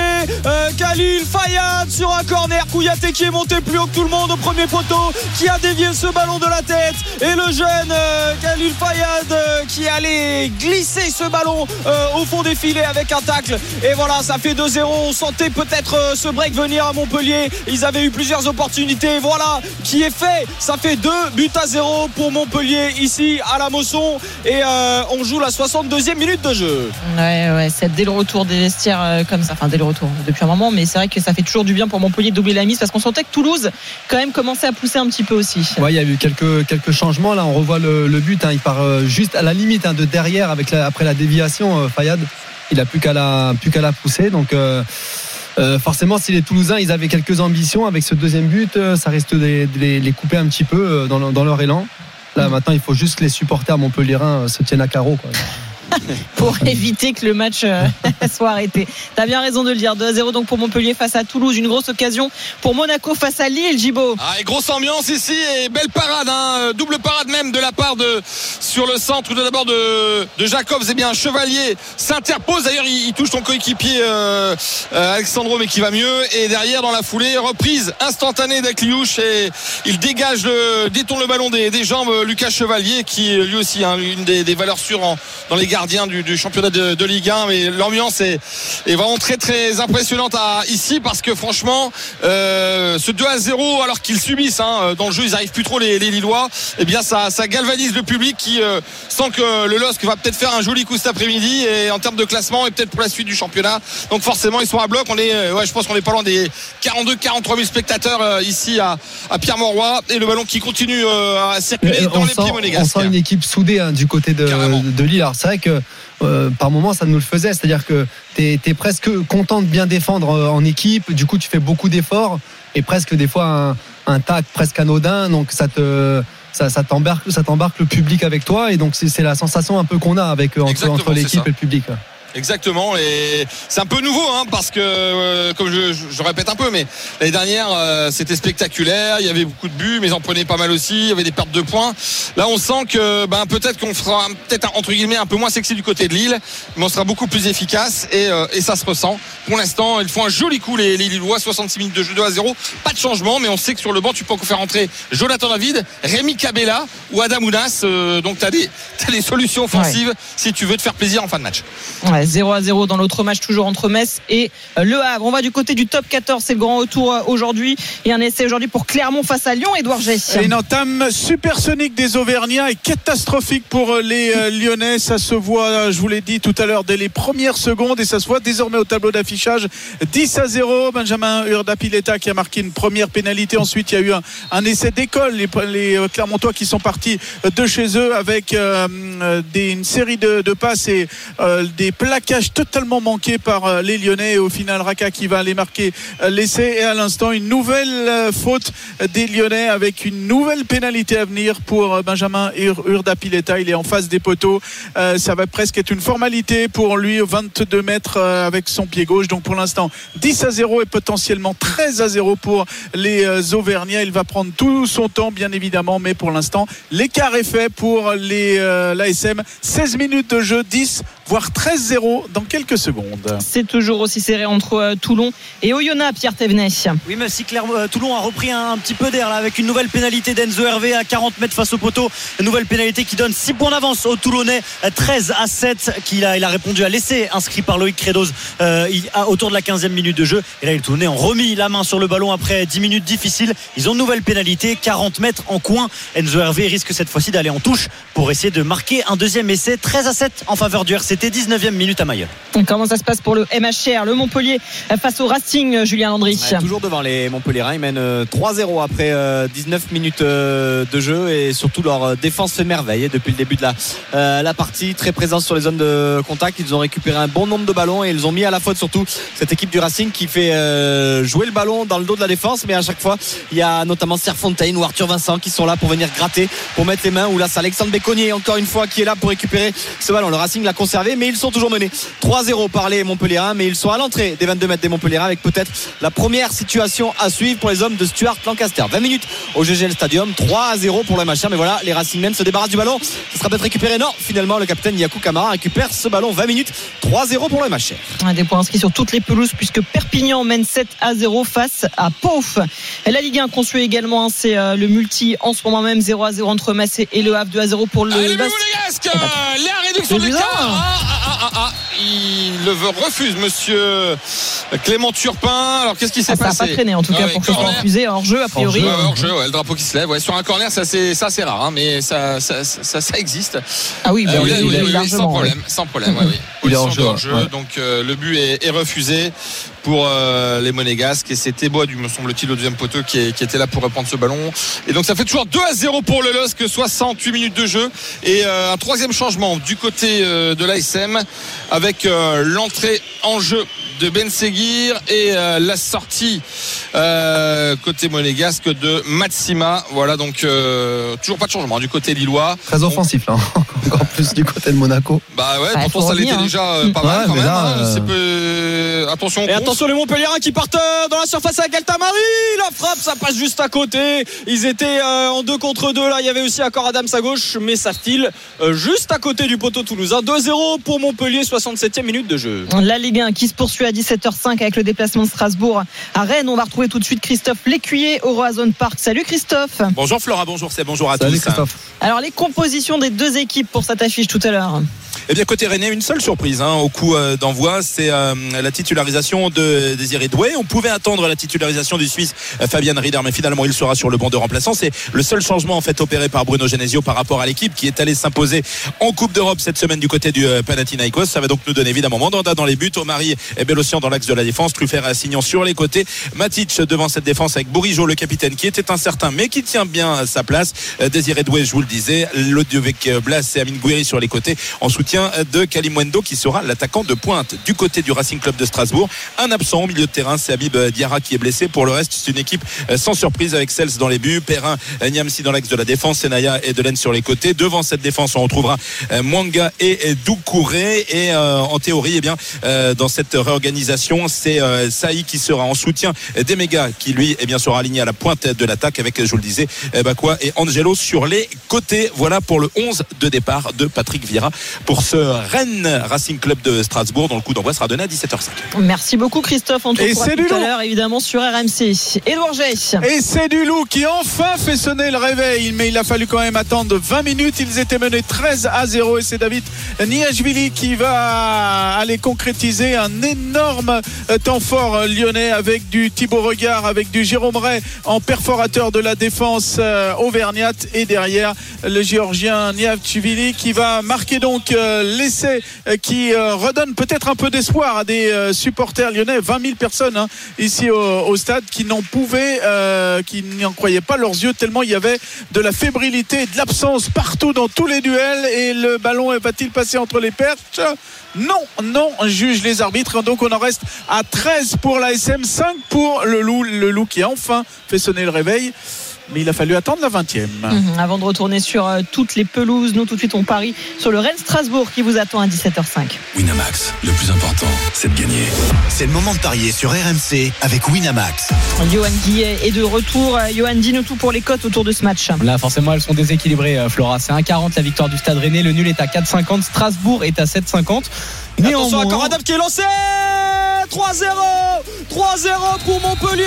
euh, Khalil Fayad sur un corner, Kouyaté qui est monté plus haut que tout le monde au premier poteau, qui a dévié ce ballon de la tête, et le jeune euh, Khalil Fayad euh, qui allait glisser ce ballon euh, au fond des filets avec un tacle, et voilà, ça fait 2-0, on sentait peut-être euh, ce break venir à Montpellier, ils avaient eu plusieurs opportunités, voilà, qui est fait, ça fait 2 buts à 0 pour Montpellier ici à la Mosson, et euh, on joue la 62e minute de jeu. Ouais, ouais, c'est dès le retour des vestiaires euh, comme ça. Enfin, dès le retour depuis un moment, mais c'est vrai que ça fait toujours du bien pour Montpellier de doubler la mise parce qu'on sentait que Toulouse, quand même, commençait à pousser un petit peu aussi. Ouais, il y a eu quelques, quelques changements. Là, on revoit le, le but. hein. Il part euh, juste à la limite hein, de derrière avec la- après la déviation. euh, Fayad, il a plus qu'à la, plus qu'à la pousser. Donc, euh, forcément, si les Toulousains ils avaient quelques ambitions avec ce deuxième but, euh, ça risque de les, couper un petit peu euh, dans, leur- dans leur élan. Là, maintenant, il faut juste que les supporters montpelliérains se tiennent à carreau. Quoi. [LAUGHS] pour éviter que le match euh, [LAUGHS] soit arrêté. T'as bien raison de le dire. 2 à 0 donc pour Montpellier face à Toulouse. Une grosse occasion pour Monaco face à Lille, Gibo. Ah, et grosse ambiance ici et belle parade, hein, double parade même de la part de sur le centre de d'abord de, de Jacobs. Et bien Chevalier s'interpose. D'ailleurs, il, touche son coéquipier euh, euh, Alexandro, mais qui va mieux. Et derrière, dans la foulée, reprise instantanée d'Akliouche et il dégage le détourne le ballon des, jambes. euh, Lucas Chevalier, qui lui aussi hein, une des, valeurs sûres dans les gardiens du, du championnat de, de Ligue 1. Mais l'ambiance est, est vraiment très très impressionnante à, ici parce que franchement, euh, ce 2 à 0 alors qu'ils subissent hein, dans le jeu, ils arrivent plus trop les, les Lillois. Et bien ça, ça galvanise le public qui euh, sent que le LOSC va peut-être faire un joli coup cet après-midi et en termes de classement et peut-être pour la suite du championnat. Donc forcément ils sont à bloc. On est, euh, ouais, je pense qu'on est pas loin des 42 43 000 spectateurs euh, ici à, à Pierre-Mauroy et le ballon qui continue euh, à circuler Euh, dans on, les sent, pieds on sent une équipe soudée hein, du côté de, de Lille. Alors c'est vrai que euh, par moments ça nous le faisait, c'est-à-dire que tu es, presque content de bien défendre euh, en équipe, du coup tu fais beaucoup d'efforts et presque des fois un, un tac presque anodin, donc ça te ça, ça t'embarque ça t'embarque le public avec toi. Et donc c'est c'est la sensation un peu qu'on a avec euh, entre, l'équipe et le public. Exactement, et c'est un peu nouveau hein, parce que, euh, comme je, je- je répète un peu, mais l'année dernière euh, c'était spectaculaire, il y avait beaucoup de buts, mais ils en prenaient pas mal aussi, il y avait des pertes de points. Là on sent que ben, peut-être qu'on fera peut-être un- entre guillemets un peu moins sexy du côté de Lille, mais on sera beaucoup plus efficace et, euh, et ça se ressent. Pour l'instant, ils font un joli coup les, les Lillois, 66 minutes de jeu 2 à 0, pas de changement, mais on sait que sur le banc tu peux encore faire entrer Jonathan David, Rémi Cabella ou Adam Ounas, euh, donc tu as des, t'as des solutions offensives si tu veux te faire plaisir en fin de match. Ouais, 0 à 0 dans l'autre match, toujours entre Metz et euh, Le Havre. On va du côté du top 14, c'est le grand retour euh, aujourd'hui. Et un essai aujourd'hui pour Clermont face à Lyon, Edouard. Et une entame supersonique des Auvergnats et catastrophique pour euh, les Lyonnais. Ça se voit, je vous l'ai dit tout à l'heure, dès les premières secondes et ça se voit désormais au tableau d'affichage. 10 à 0. Benjamin Urdapileta qui a marqué une première pénalité. Ensuite, il y a eu un, essai d'école. Les, Clermontois qui sont partis de chez eux avec une série de, passes et des plaquages totalement manqués par euh, les Lyonnais. Et au final, Raka qui va aller marquer euh, l'essai. Et à l'instant, une nouvelle euh, faute des Lyonnais avec une nouvelle pénalité à venir pour Benjamin Ur- Urdapileta. Il est en face des poteaux. Ça va presque être une formalité pour lui, 22 mètres avec son pied gauche. Donc pour l'instant, 10 à 0 et potentiellement 13 à 0 pour les Auvergnats. Il va prendre tout son temps, bien évidemment, mais pour l'instant, l'écart est fait pour l'ASM. 16 minutes de jeu, 10 voire 13-0 dans quelques secondes. C'est toujours aussi serré entre euh, Toulon et Oyonnax, Pierre Thévenet. Oui, mais si Clermont- euh, Toulon a repris un, un petit peu d'air là avec une nouvelle pénalité d'Enzo Hervé à 40 mètres face au poteau. Une nouvelle pénalité qui donne 6 points d'avance aux Toulonnais, euh, 13 à 7. Qu'il a, il a répondu à l'essai inscrit par Loïc euh, il- à- autour de la 15e minute de jeu. Et là, les Toulonnais ont remis la main sur le ballon après 10 minutes difficiles. Ils ont une nouvelle pénalité, 40 mètres en coin. Enzo Hervé risque cette fois-ci d'aller en touche pour essayer de marquer un deuxième essai. 13 à 7 en faveur du RCT, 19e minute à Maillot. Comment ça se passe pour le MHR, le Montpellier euh, face au Racing, euh, Julien Landry Ouais, toujours devant les Montpellierins. Ils mènent euh, 3-0 après euh, 19 minutes euh, de jeu et surtout leur euh, défense fait merveille depuis le début de la, euh, la partie. Très présents sur les zones de contact. Ils ont récupéré un bon nombre de ballons et ils ont mis à la faute surtout cette équipe du Racing qui fait euh, jouer le ballon dans le dos de la défense. Mais à chaque fois, il y a notamment Serre Fontaine ou Arthur Vincent qui sont là pour venir gratter, pour mettre les mains. Ou là, c'est Alexandre Béconnier encore une fois qui est là pour récupérer ce ballon. Le Racing l'a conservé, mais ils sont toujours menés 3-0 par les Montpellierins. Mais ils sont à l'entrée des 22 mètres des Montpellierins avec peut-être la première situation à suivre pour les hommes de Stuart Lancaster. 20 minutes au GGL Stadium, 3 à 0 pour le machin. Mais voilà, les Racingmen se débarrassent du ballon. Ça sera peut-être récupéré. Non, finalement, le capitaine Yakou Kamara récupère ce ballon. 20 minutes, 3-0 pour le machin. Un des points inscrits sur toutes les pelouses puisque Perpignan mène 7 à 0 face à Pau. Et La Ligue 1 qu'on suit également, c'est euh, le multi en ce moment même 0 à 0 entre Massé et Le Havre 2 à 0 pour le Allez, Bas- La réduction bizarre. Ah, ah, ah, ah. Il le veut- refuse, monsieur Clément Turpin. Alors, qu'est-ce qui s'est Ah, ça n'a passé pas traîné en tout Ah cas ouais, pour que ce soit refusé hors jeu a priori. Hors jeu, ouais, le drapeau qui se lève. Ouais, sur un corner, ça c'est ça c'est rare, hein, mais ça ça, ça, ça existe. Ah oui, bah Euh, oui, oui, il oui, sans problème, sans problème. ouais, oui. Il est hors jeu, donc euh, le but est, est refusé pour euh, les Monégasques et c'était Bois, me semble-t-il, au deuxième poteau qui, qui était là pour reprendre ce ballon. Et donc ça fait toujours 2 à 0 pour le LOSC, 68 minutes de jeu et euh, un troisième changement du côté euh, de l'ASM avec l'entrée en jeu de Ben Seguir et euh, la sortie euh, côté monégasque de Matsima. Voilà donc euh, toujours pas de changement du côté lillois. Très offensif là, [LAUGHS] encore plus du côté de Monaco. Bah ouais, Bah, pourtant ça l'était hein. déjà euh, pas mal Ouais, quand mais même. là, hein. euh, peu... Attention, Et attention les Montpellierins qui partent dans la surface avec Altamari La frappe ça passe juste à côté Ils étaient euh, en deux contre deux là Il y avait aussi encore Adams à gauche Mais ça file euh, juste à côté du poteau toulousain 2-0 pour Montpellier 67e minute de jeu La Ligue 1 qui se poursuit à 17h05 avec le déplacement de Strasbourg à Rennes. On va retrouver tout de suite Christophe Lécuyer au Roazhon Park. Salut Christophe. Bonjour Flora, bonjour c'est bonjour à Salut tous. Christophe. Alors les compositions des deux équipes pour cette affiche tout à l'heure. Eh bien côté Rennais, une seule surprise hein, au coup euh, d'envoi, c'est euh, la titularisation de Désiré Doué. On pouvait attendre la titularisation du Suisse euh, Fabian Rieder, mais finalement il sera sur le banc de remplaçants. C'est le seul changement en fait opéré par Bruno Genesio par rapport à l'équipe qui est allée s'imposer en Coupe d'Europe cette semaine du côté du Panathinaikos. Ça va donc nous donner évidemment Mandanda dans les buts, Omari et Pelossian dans l'axe de la défense, Truffert et Assignan sur les côtés, Matic devant cette défense avec Bourigeau le capitaine qui était incertain mais qui tient bien sa place, Euh, Désiré Doué je vous le disais, Lodiovec Blas et Amine Gouiri sur les côtés en soutien de Kalimwendo qui sera l'attaquant de pointe du côté du Racing Club de Strasbourg. Un absent au milieu de terrain, c'est Habib Diarra qui est blessé. Pour le reste, c'est une équipe euh, sans surprise avec Cels dans les buts, Perrin, euh, Niamsi dans l'axe de la défense, Senaya et Delaine sur les côtés. Devant cette défense, on retrouvera euh, Mwanga et Doucouré. Et euh, en théorie, eh bien, euh, dans cette réorganisation, c'est euh, Saï qui sera en soutien des mégas qui lui eh bien, sera aligné à la pointe de l'attaque avec, je vous le disais, eh, Bakwa et Angelo sur les côtés. Voilà pour le 11 de départ de Patrick Vieira pour ce Rennes Racing Club de Strasbourg dont le coup d'envoi sera donné à 17h05. Merci beaucoup Christophe. On te Et c'est tout du à l'heure évidemment sur RMC. Edouard. Et c'est du loup qui enfin fait sonner le réveil, mais il a fallu quand même attendre 20 minutes. Ils étaient menés 13 à 0 et c'est David Niashvili qui va aller concrétiser un énorme euh, temps fort euh, lyonnais avec du Thibaut Regard, avec du Jérôme Ray en perforateur de la défense euh, auvergnate et derrière le géorgien Niashvili qui va marquer donc l'essai qui redonne peut-être un peu d'espoir à des supporters lyonnais, 20 000 personnes hein, ici au, stade qui n'en pouvaient, euh, qui n'en croyaient pas leurs yeux tellement il y avait de la fébrilité, de l'absence partout dans tous les duels. Et le ballon va-t-il passer entre les perches? Non, non, juge les arbitres. En reste à 13 pour la SM, 5 pour le loup, le loup qui a enfin fait sonner le réveil. Mais il a fallu attendre la 20e. Mhm, Avant de retourner sur euh, toutes les pelouses, nous tout de suite on parie sur le Rennes Strasbourg qui vous attend à 17h05. Winamax, le plus important, c'est de gagner. C'est le moment de parier sur RMC avec Winamax. Johan Guillet est de retour. Euh, Johan, dis-nous tout pour les cotes autour de ce match. Là, forcément, elles sont déséquilibrées, euh, Flora. C'est 1,40 la victoire du Stade Rennais. Le nul est à 4,50. Strasbourg est à 7,50. Attention à Coradam qui est lancé 3-0 3-0 pour Montpellier.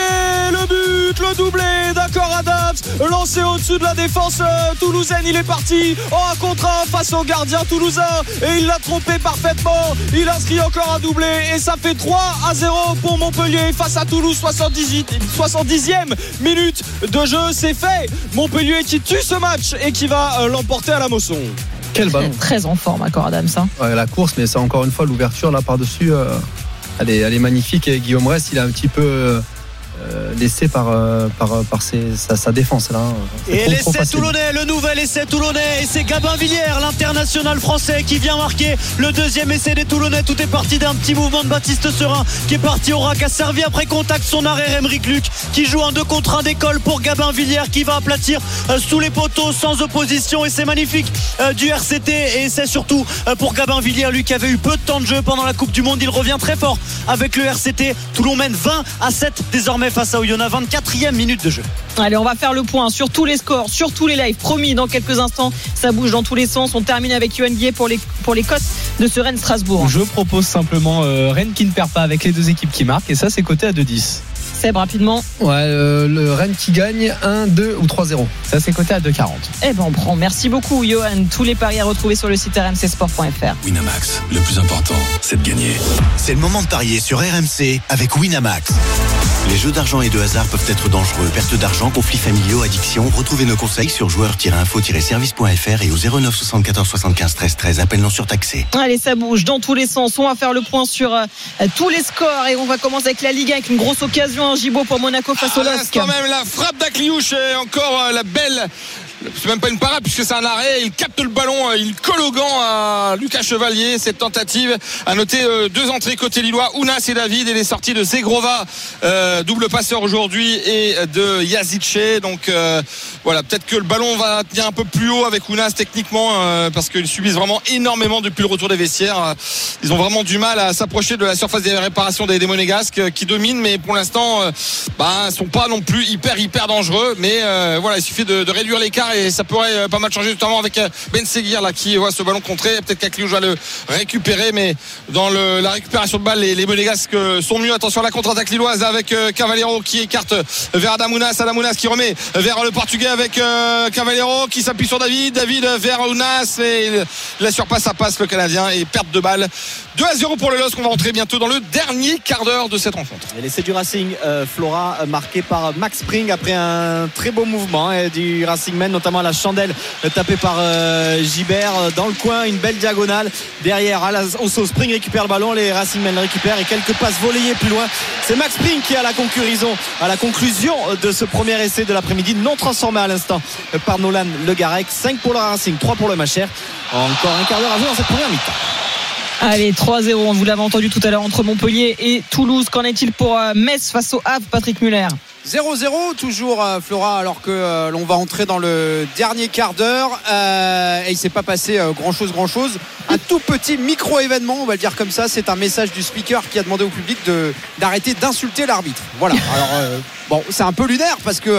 Le but, le doublé d'accord Adams. Lancé au-dessus de la défense euh, toulousaine Il est parti. En un contre un face au gardien toulousain. Et il l'a trompé parfaitement. Il inscrit encore un doublé. Et ça fait 3 à 0 pour Montpellier face à Toulouse. 78, 70e minute de jeu C'est fait. Montpellier qui tue ce match Et qui va euh, l'emporter à la Mosson. Quel ballon. Très en forme, encore Adams. hein. Ouais, la course, mais c'est encore une fois l'ouverture là par-dessus. euh, elle, est, magnifique. Guillaume Rest, il a un petit peu euh, laissé par, euh, par, par ses- sa, sa défense là. C'est Et l'essai toulonnais, le nouvel essai toulonnais, et c'est Gabin Villiers, l'international français, qui vient marquer le deuxième essai des Toulonnais. Tout est parti d'un petit mouvement de Baptiste Serin, qui est parti au rack, a servi après contact son arrêt Emeric Luc, qui joue un 2 contre 1 d'école pour Gabin Villiers, qui va aplatir euh, sous les poteaux sans opposition, et c'est magnifique euh, du RCT, et c'est surtout euh, pour Gabin Villiers, lui qui avait eu peu de temps de jeu pendant la Coupe du Monde, il revient très fort avec le RCT. Toulon mène 20 à 7 désormais face à Oyonnax, 24e minute de jeu. Allez, on va faire le point sur tous les scores, sur tous les lives. Promis, dans quelques instants, ça bouge dans tous les sens. On termine avec Johan Guillet pour les, pour les cotes de ce Rennes Strasbourg. je propose simplement euh, Rennes qui ne perd pas avec les deux équipes qui marquent. Et ça, c'est coté à 2,10. Seb, rapidement. Ouais, euh, le Rennes qui gagne 1, 2 ou 3-0. Ça, c'est coté à 2,40. Eh ben, on prend. Merci beaucoup, Johan. Tous les paris à retrouver sur le site rmcsport.fr. Winamax, le plus important, c'est de gagner. C'est le moment de parier sur RMC avec Winamax. Les jeux d'argent et de hasard peuvent être dangereux. Perte d'argent, conflits familiaux, addiction. Retrouvez nos conseils sur joueurs-info-service.fr et au 09 74 75 13 13. Appel non surtaxé. Allez, ça bouge dans tous les sens. On va faire le point sur euh, tous les scores et on va commencer avec la Ligue 1 avec une grosse occasion Gibo pour Monaco face au À LOSC. l'instant même la frappe d'Akliouche et encore euh, la belle c'est même pas une parade puisque c'est un arrêt. Il capte le ballon euh, il colle au gant à Lucas Chevalier. Cette tentative a noté euh, deux entrées côté lillois Ounas et David. Et les sorties de Zegrova euh, double passeur aujourd'hui et de Yazice donc voilà peut-être que le ballon va tenir un peu plus haut avec Ounas techniquement parce qu'ils subissent vraiment énormément depuis le retour des vestiaires. Ils ont vraiment du mal à s'approcher de la surface des réparations des, des Monégasques qui dominent. Mais pour l'instant bah, sont pas non plus hyper hyper dangereux. Mais voilà il suffit de, de réduire l'écart et ça pourrait euh, pas mal changer notamment avec euh, Ben Seguir là qui voit ce ballon contré peut-être qu'Akliouche va le récupérer mais dans la récupération de balle les, les euh, sont mieux. Attention à la contre-attaque lilloise avec euh, Cavallero qui écarte vers Adamounas. Adamounas qui remet vers le portugais avec euh, Cavallero qui s'appuie sur David. David vers Ounas. Et la surpasse ça passe. Le Canadien et perte de balle 2 à 0 pour le LOSC on va rentrer bientôt dans le dernier quart d'heure de cette rencontre l'essai du Racing, euh, Flora, euh, marqué par Max Spring après un très beau mouvement hein, du Racing Men, notamment la chandelle tapée par euh, Gibert dans le coin, une belle diagonale derrière. À la, au Spring récupère le ballon, les Racing le récupèrent et quelques passes volleyées plus loin. C'est Max Spring qui a la conclusion, à la conclusion de ce premier essai de l'après-midi, non transformé à l'instant par Nolan Le Garec. 5 pour le Racing, 3 pour le Macher. Encore un quart d'heure à jouer dans cette première mi-temps. Allez, 3-0, on vous l'avez entendu tout à l'heure entre Montpellier et Toulouse. Qu'en est-il pour euh, Metz face au Havre, Patrick Muller? 0-0 toujours euh, Flora alors que euh, l'on va entrer dans le dernier quart d'heure. Et il s'est pas passé grand chose grand chose un tout petit micro événement on va le dire comme ça. C'est un message du speaker qui a demandé au public d'arrêter d'insulter l'arbitre. Voilà. Alors bon c'est un peu lunaire parce que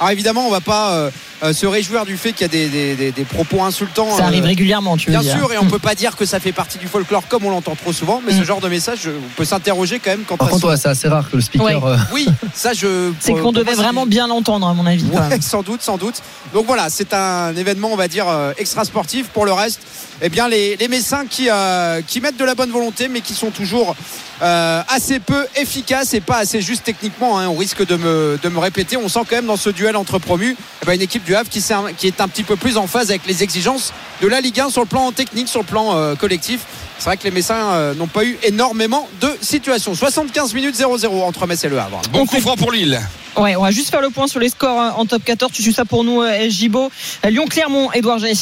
alors évidemment on va pas euh, se réjouir du fait qu'il y a des, des- des- des propos insultants Ça arrive euh, régulièrement, tu veux Bien dire. sûr, et on peut pas dire que ça fait partie du folklore comme on l'entend trop souvent, mais ce genre de message, on peut s'interroger quand même quand Par contre, ouais, c'est assez rare que le speaker. Ouais. euh, Oui, ça je. [LAUGHS] C'est qu'on devait vraiment bien l'entendre, à mon avis. Ouais, sans doute, sans doute. Donc voilà, c'est un événement, on va dire, euh, extra sportif. Pour le reste, eh bien, les, Messins qui, euh, qui mettent de la bonne volonté, mais qui sont toujours euh, assez peu efficaces et pas assez justes techniquement. hein. On risque de me, répéter. On sent quand même dans ce duel entre promus, eh ben, une équipe du Havre qui, est un petit peu plus en phase avec les exigences de la Ligue 1 sur le plan technique, sur le plan euh, collectif. C'est vrai que les Messins n'ont pas eu énormément de situations. 75 minutes 0-0 entre Metz et le Havre. Bon coup franc pour Lille. Ouais, on va juste faire le point sur les scores euh, en top 14. Tu suis ça pour nous, euh, Gibo. Euh, Lyon-Clermont, Edouard G.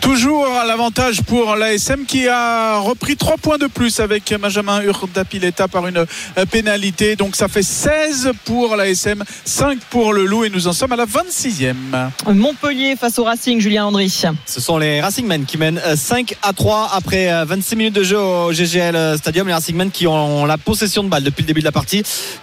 Toujours à l'avantage pour l'ASM qui a repris 3 points de plus avec Benjamin Urdapileta par une euh, pénalité. Donc ça fait 16 pour l'ASM, 5 pour le Loup et nous en sommes à la 26e. Montpellier face au Racing, Julien Landry. Ce sont les Racingmen qui mènent euh, 5 à 3 après euh, 26 minutes de jeu au GGL Stadium. Les Racingmen qui ont la possession de balle depuis le début de la partie,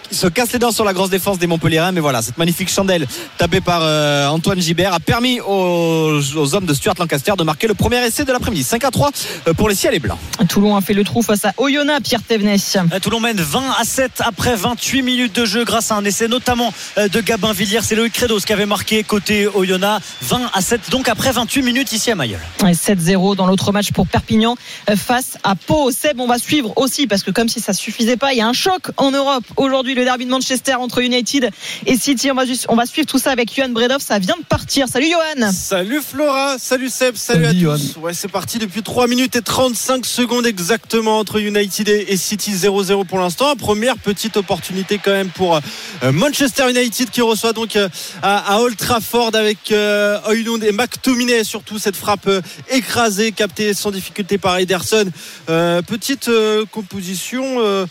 qui se cassent les dents sur la grosse défense des Montpellierins. Mais voilà, cette magnifique chandelle tapée par euh, Antoine Gibert a permis aux, aux hommes de Stuart Lancaster de marquer le premier essai de l'après-midi. 5 à 3 euh, pour les Ciels et Blancs. Toulon a fait le trou face à Oyonnax, Pierre Thévenet. Euh, Toulon mène 20 à 7 après 28 minutes de jeu grâce à un essai notamment de Gabin Villiers. C'est Loïc Credos qui avait marqué côté Oyonnax 20 à 7 donc après 28 minutes ici à Mayol. Ouais, 7-0 dans l'autre match pour Perpignan face à Pau. Seb, on va suivre aussi parce que comme si ça suffisait pas, il y a un choc en Europe. Aujourd'hui, le derby de Manchester entre United et City. On va, juste- on va suivre tout ça avec Johan Bredov. Ça vient de partir. Salut Johan. Salut Flora, salut Seb, salut, Salut, à tous. Ouais, c'est parti depuis 3 minutes et 35 secondes exactement entre United et et City 0-0 pour l'instant. Première petite opportunité quand même pour euh, Manchester United qui reçoit donc euh, à, à Old Trafford avec euh, Højlund et McTominay surtout cette frappe écrasée captée sans difficulté par Ederson. Euh, petite euh, composition euh,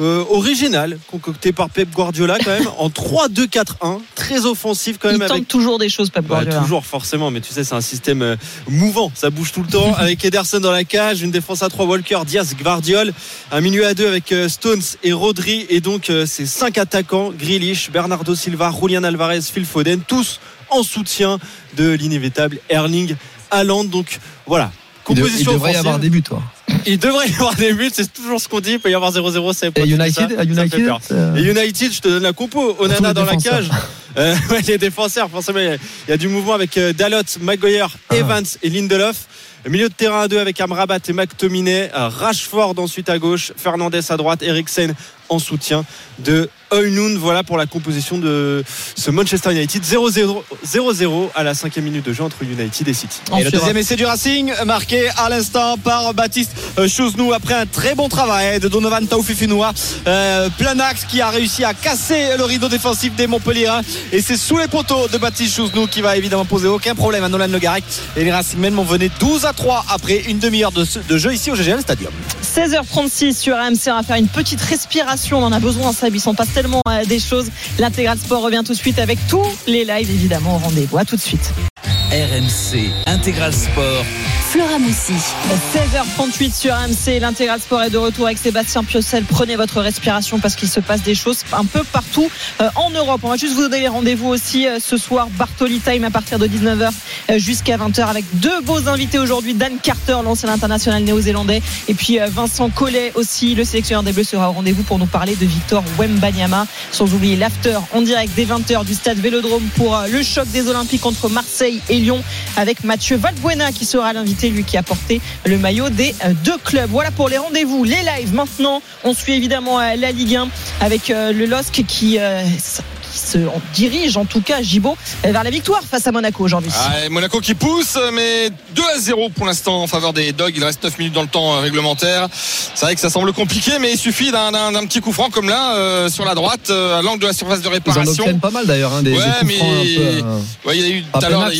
euh, originale concoctée par Pep Guardiola quand même en 3-2-4-1 très offensif quand Il même tente avec toujours des choses, Pep bah, Guardiola. toujours forcément, mais tu sais c'est un système euh, mouvant, ça bouge tout le temps [LAUGHS] avec Ederson dans la cage, une défense à 3 Walker, Diaz, Gvardiol, un milieu à 2 avec euh, Stones et Rodri et donc euh, ces cinq attaquants, Grealish, Bernardo Silva, Julian Alvarez, Phil Foden, tous en soutien de l'inévitable Erling Haaland. Donc voilà, Il, de- il composition devrait y avoir des buts, toi. Il devrait y avoir des buts, c'est toujours ce qu'on dit. Il peut y avoir 0-0, c'est Et United, à United, euh, Et United, je te donne la compo. Onana dans la cage. Euh, [LAUGHS] ouais, les défenseurs, forcément, il y a- il y, a du mouvement avec euh, Dalot, Maguire, Ah. Evans et Lindelof. Milieu de terrain à deux avec Amrabat et McTominay. Rashford ensuite à gauche, Fernandez à droite, Eriksen en soutien de Højlund. Voilà pour la composition de ce Manchester United 0-0 0-0 à la cinquième minute de jeu entre United et City. Et le deuxième essai du Racing, marqué à l'instant par Baptiste euh, Chouznou après un très bon travail de Donovan Taufifinoua. Euh, plein axe qui a réussi à casser le rideau défensif des Montpellier. Et c'est sous les poteaux de Baptiste Chouznou qui va évidemment poser aucun problème à Nolan Le Garec. Et les Racingmen vont venir 12 à 3 après une demi-heure de, de jeu ici au GGL Stadium. 16h36 sur RMC, on va faire une petite respiration. On en a besoin, Seb. Il s'en passe tellement euh, des choses. L'intégral sport revient tout de suite avec tous les lives, évidemment, au rendez-vous. À tout de suite. RMC Intégral Sport. Flora Moussi. 16h38 sur RMC, l'intégral sport est de retour avec Sébastien Piocel. Prenez votre respiration parce qu'il se passe des choses un peu partout euh, en Europe. On va juste vous donner rendez-vous aussi euh, ce soir, Bartoli Time à partir de 19h euh, jusqu'à 20h avec deux beaux invités aujourd'hui. Dan Carter, l'ancien international néo-zélandais, et puis Vincent Collet aussi, le sélectionneur des Bleus sera au rendez-vous pour nous parler de Victor Wembanyama. Sans oublier l'after en direct des 20h du stade Vélodrome pour le choc des Olympiques entre Marseille et Lyon avec Mathieu Valbuena qui sera l'invité, lui qui a porté le maillot des euh, deux clubs. Voilà pour les rendez-vous, les lives. Maintenant, on suit évidemment euh, la Ligue 1 avec euh, le LOSC qui se dirige en tout cas Gibaud vers la victoire face à Monaco aujourd'hui. Ah, Monaco qui pousse, mais 2 à 0 pour l'instant en faveur des Dogs. Il reste 9 minutes dans le temps euh, réglementaire. C'est vrai que ça semble compliqué, mais il suffit d'un petit coup franc comme là, euh, sur la droite, euh, à l'angle de la surface de réparation. Ils en pas mal d'ailleurs, hein, des, ouais, des coups mais... francs un peu, ouais, il y a eu tout à l'heure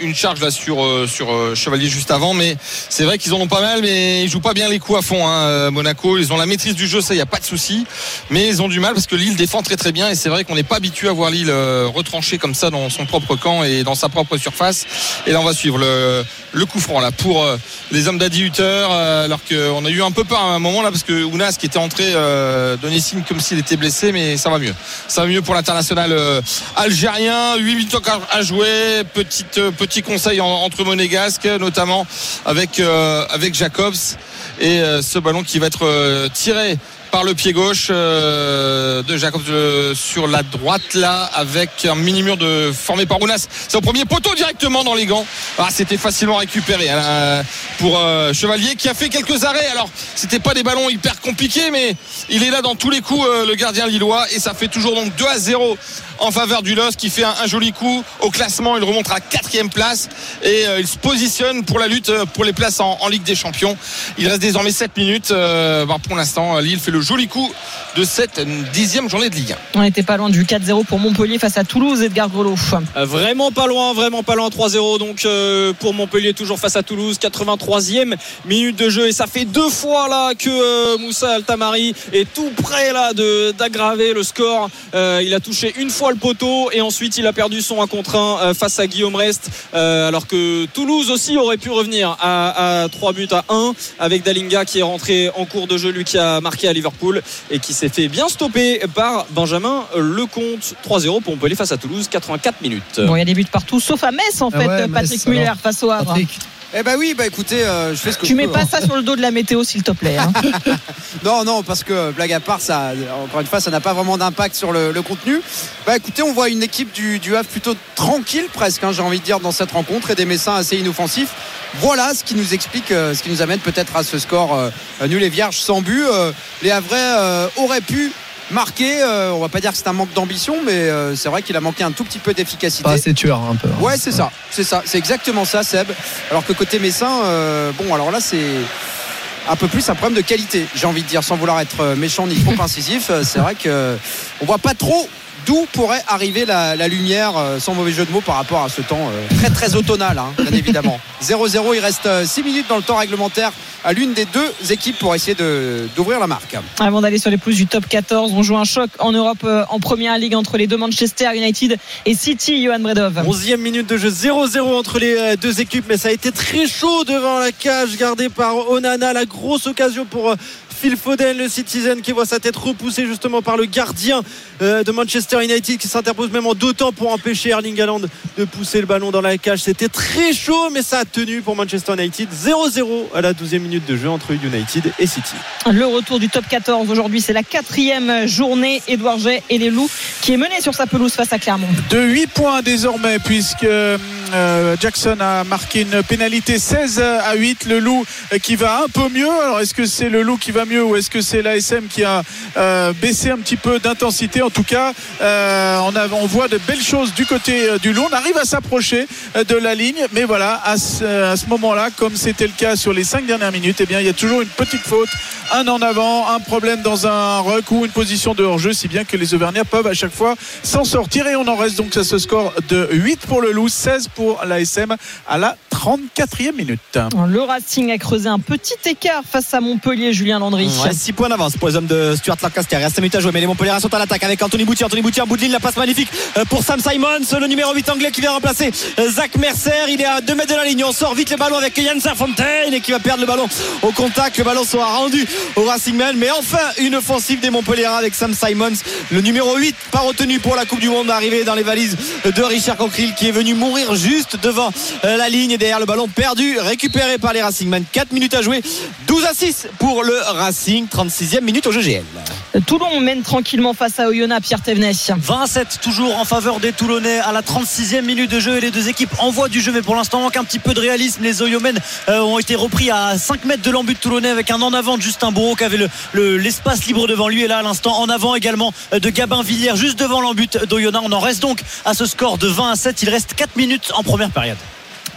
une charge là sur, sur Chevalier juste avant, mais c'est vrai qu'ils en ont pas mal, mais ils jouent pas bien les coups à fond. Hein, Monaco, ils ont la maîtrise du jeu, ça, il n'y a pas de souci, mais ils ont du mal parce que Lille défend très très bien et c'est vrai qu'on n'est pas habitué à voir Lille retrancher comme ça dans son propre camp et dans sa propre surface. Et là, on va suivre le, coup franc là pour les hommes d'Adi Hutter, alors qu'on a eu un peu peur à un moment là parce que Ounas qui était entré euh, donnait signe comme s'il était blessé, mais ça va mieux. Ça va mieux pour l'international euh, algérien. 8 minutes à jouer. Petite, euh, petit conseil en, entre monégasques, notamment avec, euh, avec Jacobs. Et euh, ce ballon qui va être euh, tiré par le pied gauche euh, de Jacob euh, sur la droite là avec un mini mur de formé par Ounas. C'est au premier poteau directement dans les gants. Ah, c'était facilement récupéré hein, pour euh, Chevalier qui a fait quelques arrêts. Alors c'était pas des ballons hyper compliqués mais il est là dans tous les coups le gardien lillois et ça fait toujours donc 2 à 0 en faveur du LOS qui fait un, un, joli coup au classement. Il remonte à quatrième place et euh, il se positionne pour la lutte pour les places en, en, Ligue des Champions. Il reste désormais 7 minutes bah, pour l'instant Lille fait le joli coup de cette dixième journée de Ligue 1 on n'était pas loin du 4-0 pour Montpellier face à Toulouse Edgar Grelot. Euh, vraiment pas loin vraiment pas loin 3-0 donc euh, pour Montpellier toujours face à Toulouse 83e minute de jeu. Et ça fait deux fois là que euh, Moussa Altamari est tout près là d'aggraver le score. Il a touché une fois le poteau et ensuite il a perdu son 1 contre 1 face à Guillaume Rest alors que Toulouse aussi aurait pu revenir à, à 3 buts à 1 avec Dalinga qui est rentré en cours de jeu lui qui a marqué à Liverpool et qui s'est fait bien stopper par Benjamin Lecomte 3-0 pour Montpellier face à Toulouse 84 minutes bon il y a des buts partout sauf à Metz en fait ah ouais, Patrick Muller face au Havre Patrick. Eh ben oui, bah écoutez, euh, je fais ce que tu je mets peux, pas hein. ça sur le dos de la météo, s'il te plaît. Hein. [LAUGHS] non, non, parce que blague à part, ça, encore une fois, ça n'a pas vraiment d'impact sur le, le, contenu. Bah écoutez, on voit une équipe du, du Havre plutôt tranquille, presque, hein, j'ai envie de dire, dans cette rencontre, et des Messins assez inoffensifs. Voilà ce qui nous explique, euh, ce qui nous amène peut-être à ce score euh, nul et vierge sans but. Euh, les Havrais auraient pu marqué. Euh, on va pas dire que c'est un manque d'ambition, mais euh, c'est vrai qu'il a manqué un tout petit peu d'efficacité. Pas assez tueur un peu. Ouais, c'est ça, c'est ça, c'est exactement ça, Seb. Alors que côté Messin, euh, bon, alors là, c'est un peu plus un problème de qualité, j'ai envie de dire, sans vouloir être méchant ni trop [LAUGHS] incisif. C'est vrai que on voit pas trop d'où pourrait arriver la, la, lumière, euh, sans mauvais jeu de mots, par rapport à ce temps euh, très très automnal, hein, bien évidemment. [LAUGHS] 0-0, il reste 6 minutes dans le temps réglementaire à l'une des deux équipes pour essayer d'ouvrir la marque. Avant d'aller sur les pouces du top 14, on joue un choc en Europe euh, en première ligue entre les deux Manchester United et City, Johan Bredov. 11e minute de jeu, 0-0 entre les deux équipes, mais ça a été très chaud devant la cage gardée par Onana. La grosse occasion pour Phil Foden, le Citizen qui voit sa tête repoussée justement par le gardien de Manchester United qui s'interpose même en deux temps pour empêcher Erling Haaland de pousser le ballon dans la cage. C'était très chaud, mais ça a tenu pour Manchester United. 0-0 à la 12e minute de jeu entre United et City. Le retour du top 14 aujourd'hui, c'est la quatrième journée. Edouard Jay et les Loups qui est mené sur sa pelouse face à Clermont. De 8 points désormais, puisque euh, Jackson a marqué une pénalité 16 à 8. Le Loup qui va un peu mieux. Alors, est-ce que c'est le Loup qui va mieux ou est-ce que c'est l'ASM qui a euh, baissé un petit peu d'intensité? En tout cas, euh, on, a, on, voit de belles choses du côté euh, du Loup. On arrive à s'approcher de la ligne, mais voilà, à ce, à ce moment-là, comme c'était le cas sur les cinq dernières minutes, eh bien, il y a toujours une petite faute, un en avant, un problème dans un ruck ou une position de hors-jeu, si bien que les Auvergnats peuvent à chaque fois s'en sortir. Et on en reste donc à ce score de 8 pour le Loup, 16 pour l'ASM à la 34e minute. Le Racing a creusé un petit écart face à Montpellier, Julien Landry. 6 ouais, points d'avance pour les hommes de Stuart Lancaster. Il reste 5 minutes à jouer, mais les Montpellier sont à l'attaque avec Anthony Boutier. Anthony Boutier en bout de ligne, la passe magnifique pour Sam Simons, le numéro 8 anglais qui vient remplacer Zach Mercer. Il est à 2 mètres de la ligne. On sort vite le ballon avec Yann Fontaine et qui va perdre le ballon au contact. Le ballon sera rendu au Racing Man. Mais enfin, une offensive des Montpellier avec Sam Simons, le numéro 8, pas retenu pour la Coupe du Monde, arrivé dans les valises de Richard Coqueril qui est venu mourir juste devant la ligne derrière le ballon perdu, récupéré par les Racing Man. 4 minutes à jouer, 12 à 6 pour le Racing, 36e minute au GGL. Toulon mène tranquillement face à Oyonnax, Pierre Thévenet. 20 à 7 toujours en faveur des Toulonnais à la 36e minute de jeu et les deux équipes envoient du jeu. Mais pour l'instant manque un petit peu de réalisme. Les Oyomènes euh, ont été repris à 5 mètres de l'embut Toulonnais avec un en avant de Justin Bourreau qui avait le- le- l'espace libre devant lui. Et là à l'instant en avant également euh, de Gabin Villiers juste devant l'embut d'Oyonnax. On en reste donc à ce score de 20 à 7 il reste 4 minutes en première période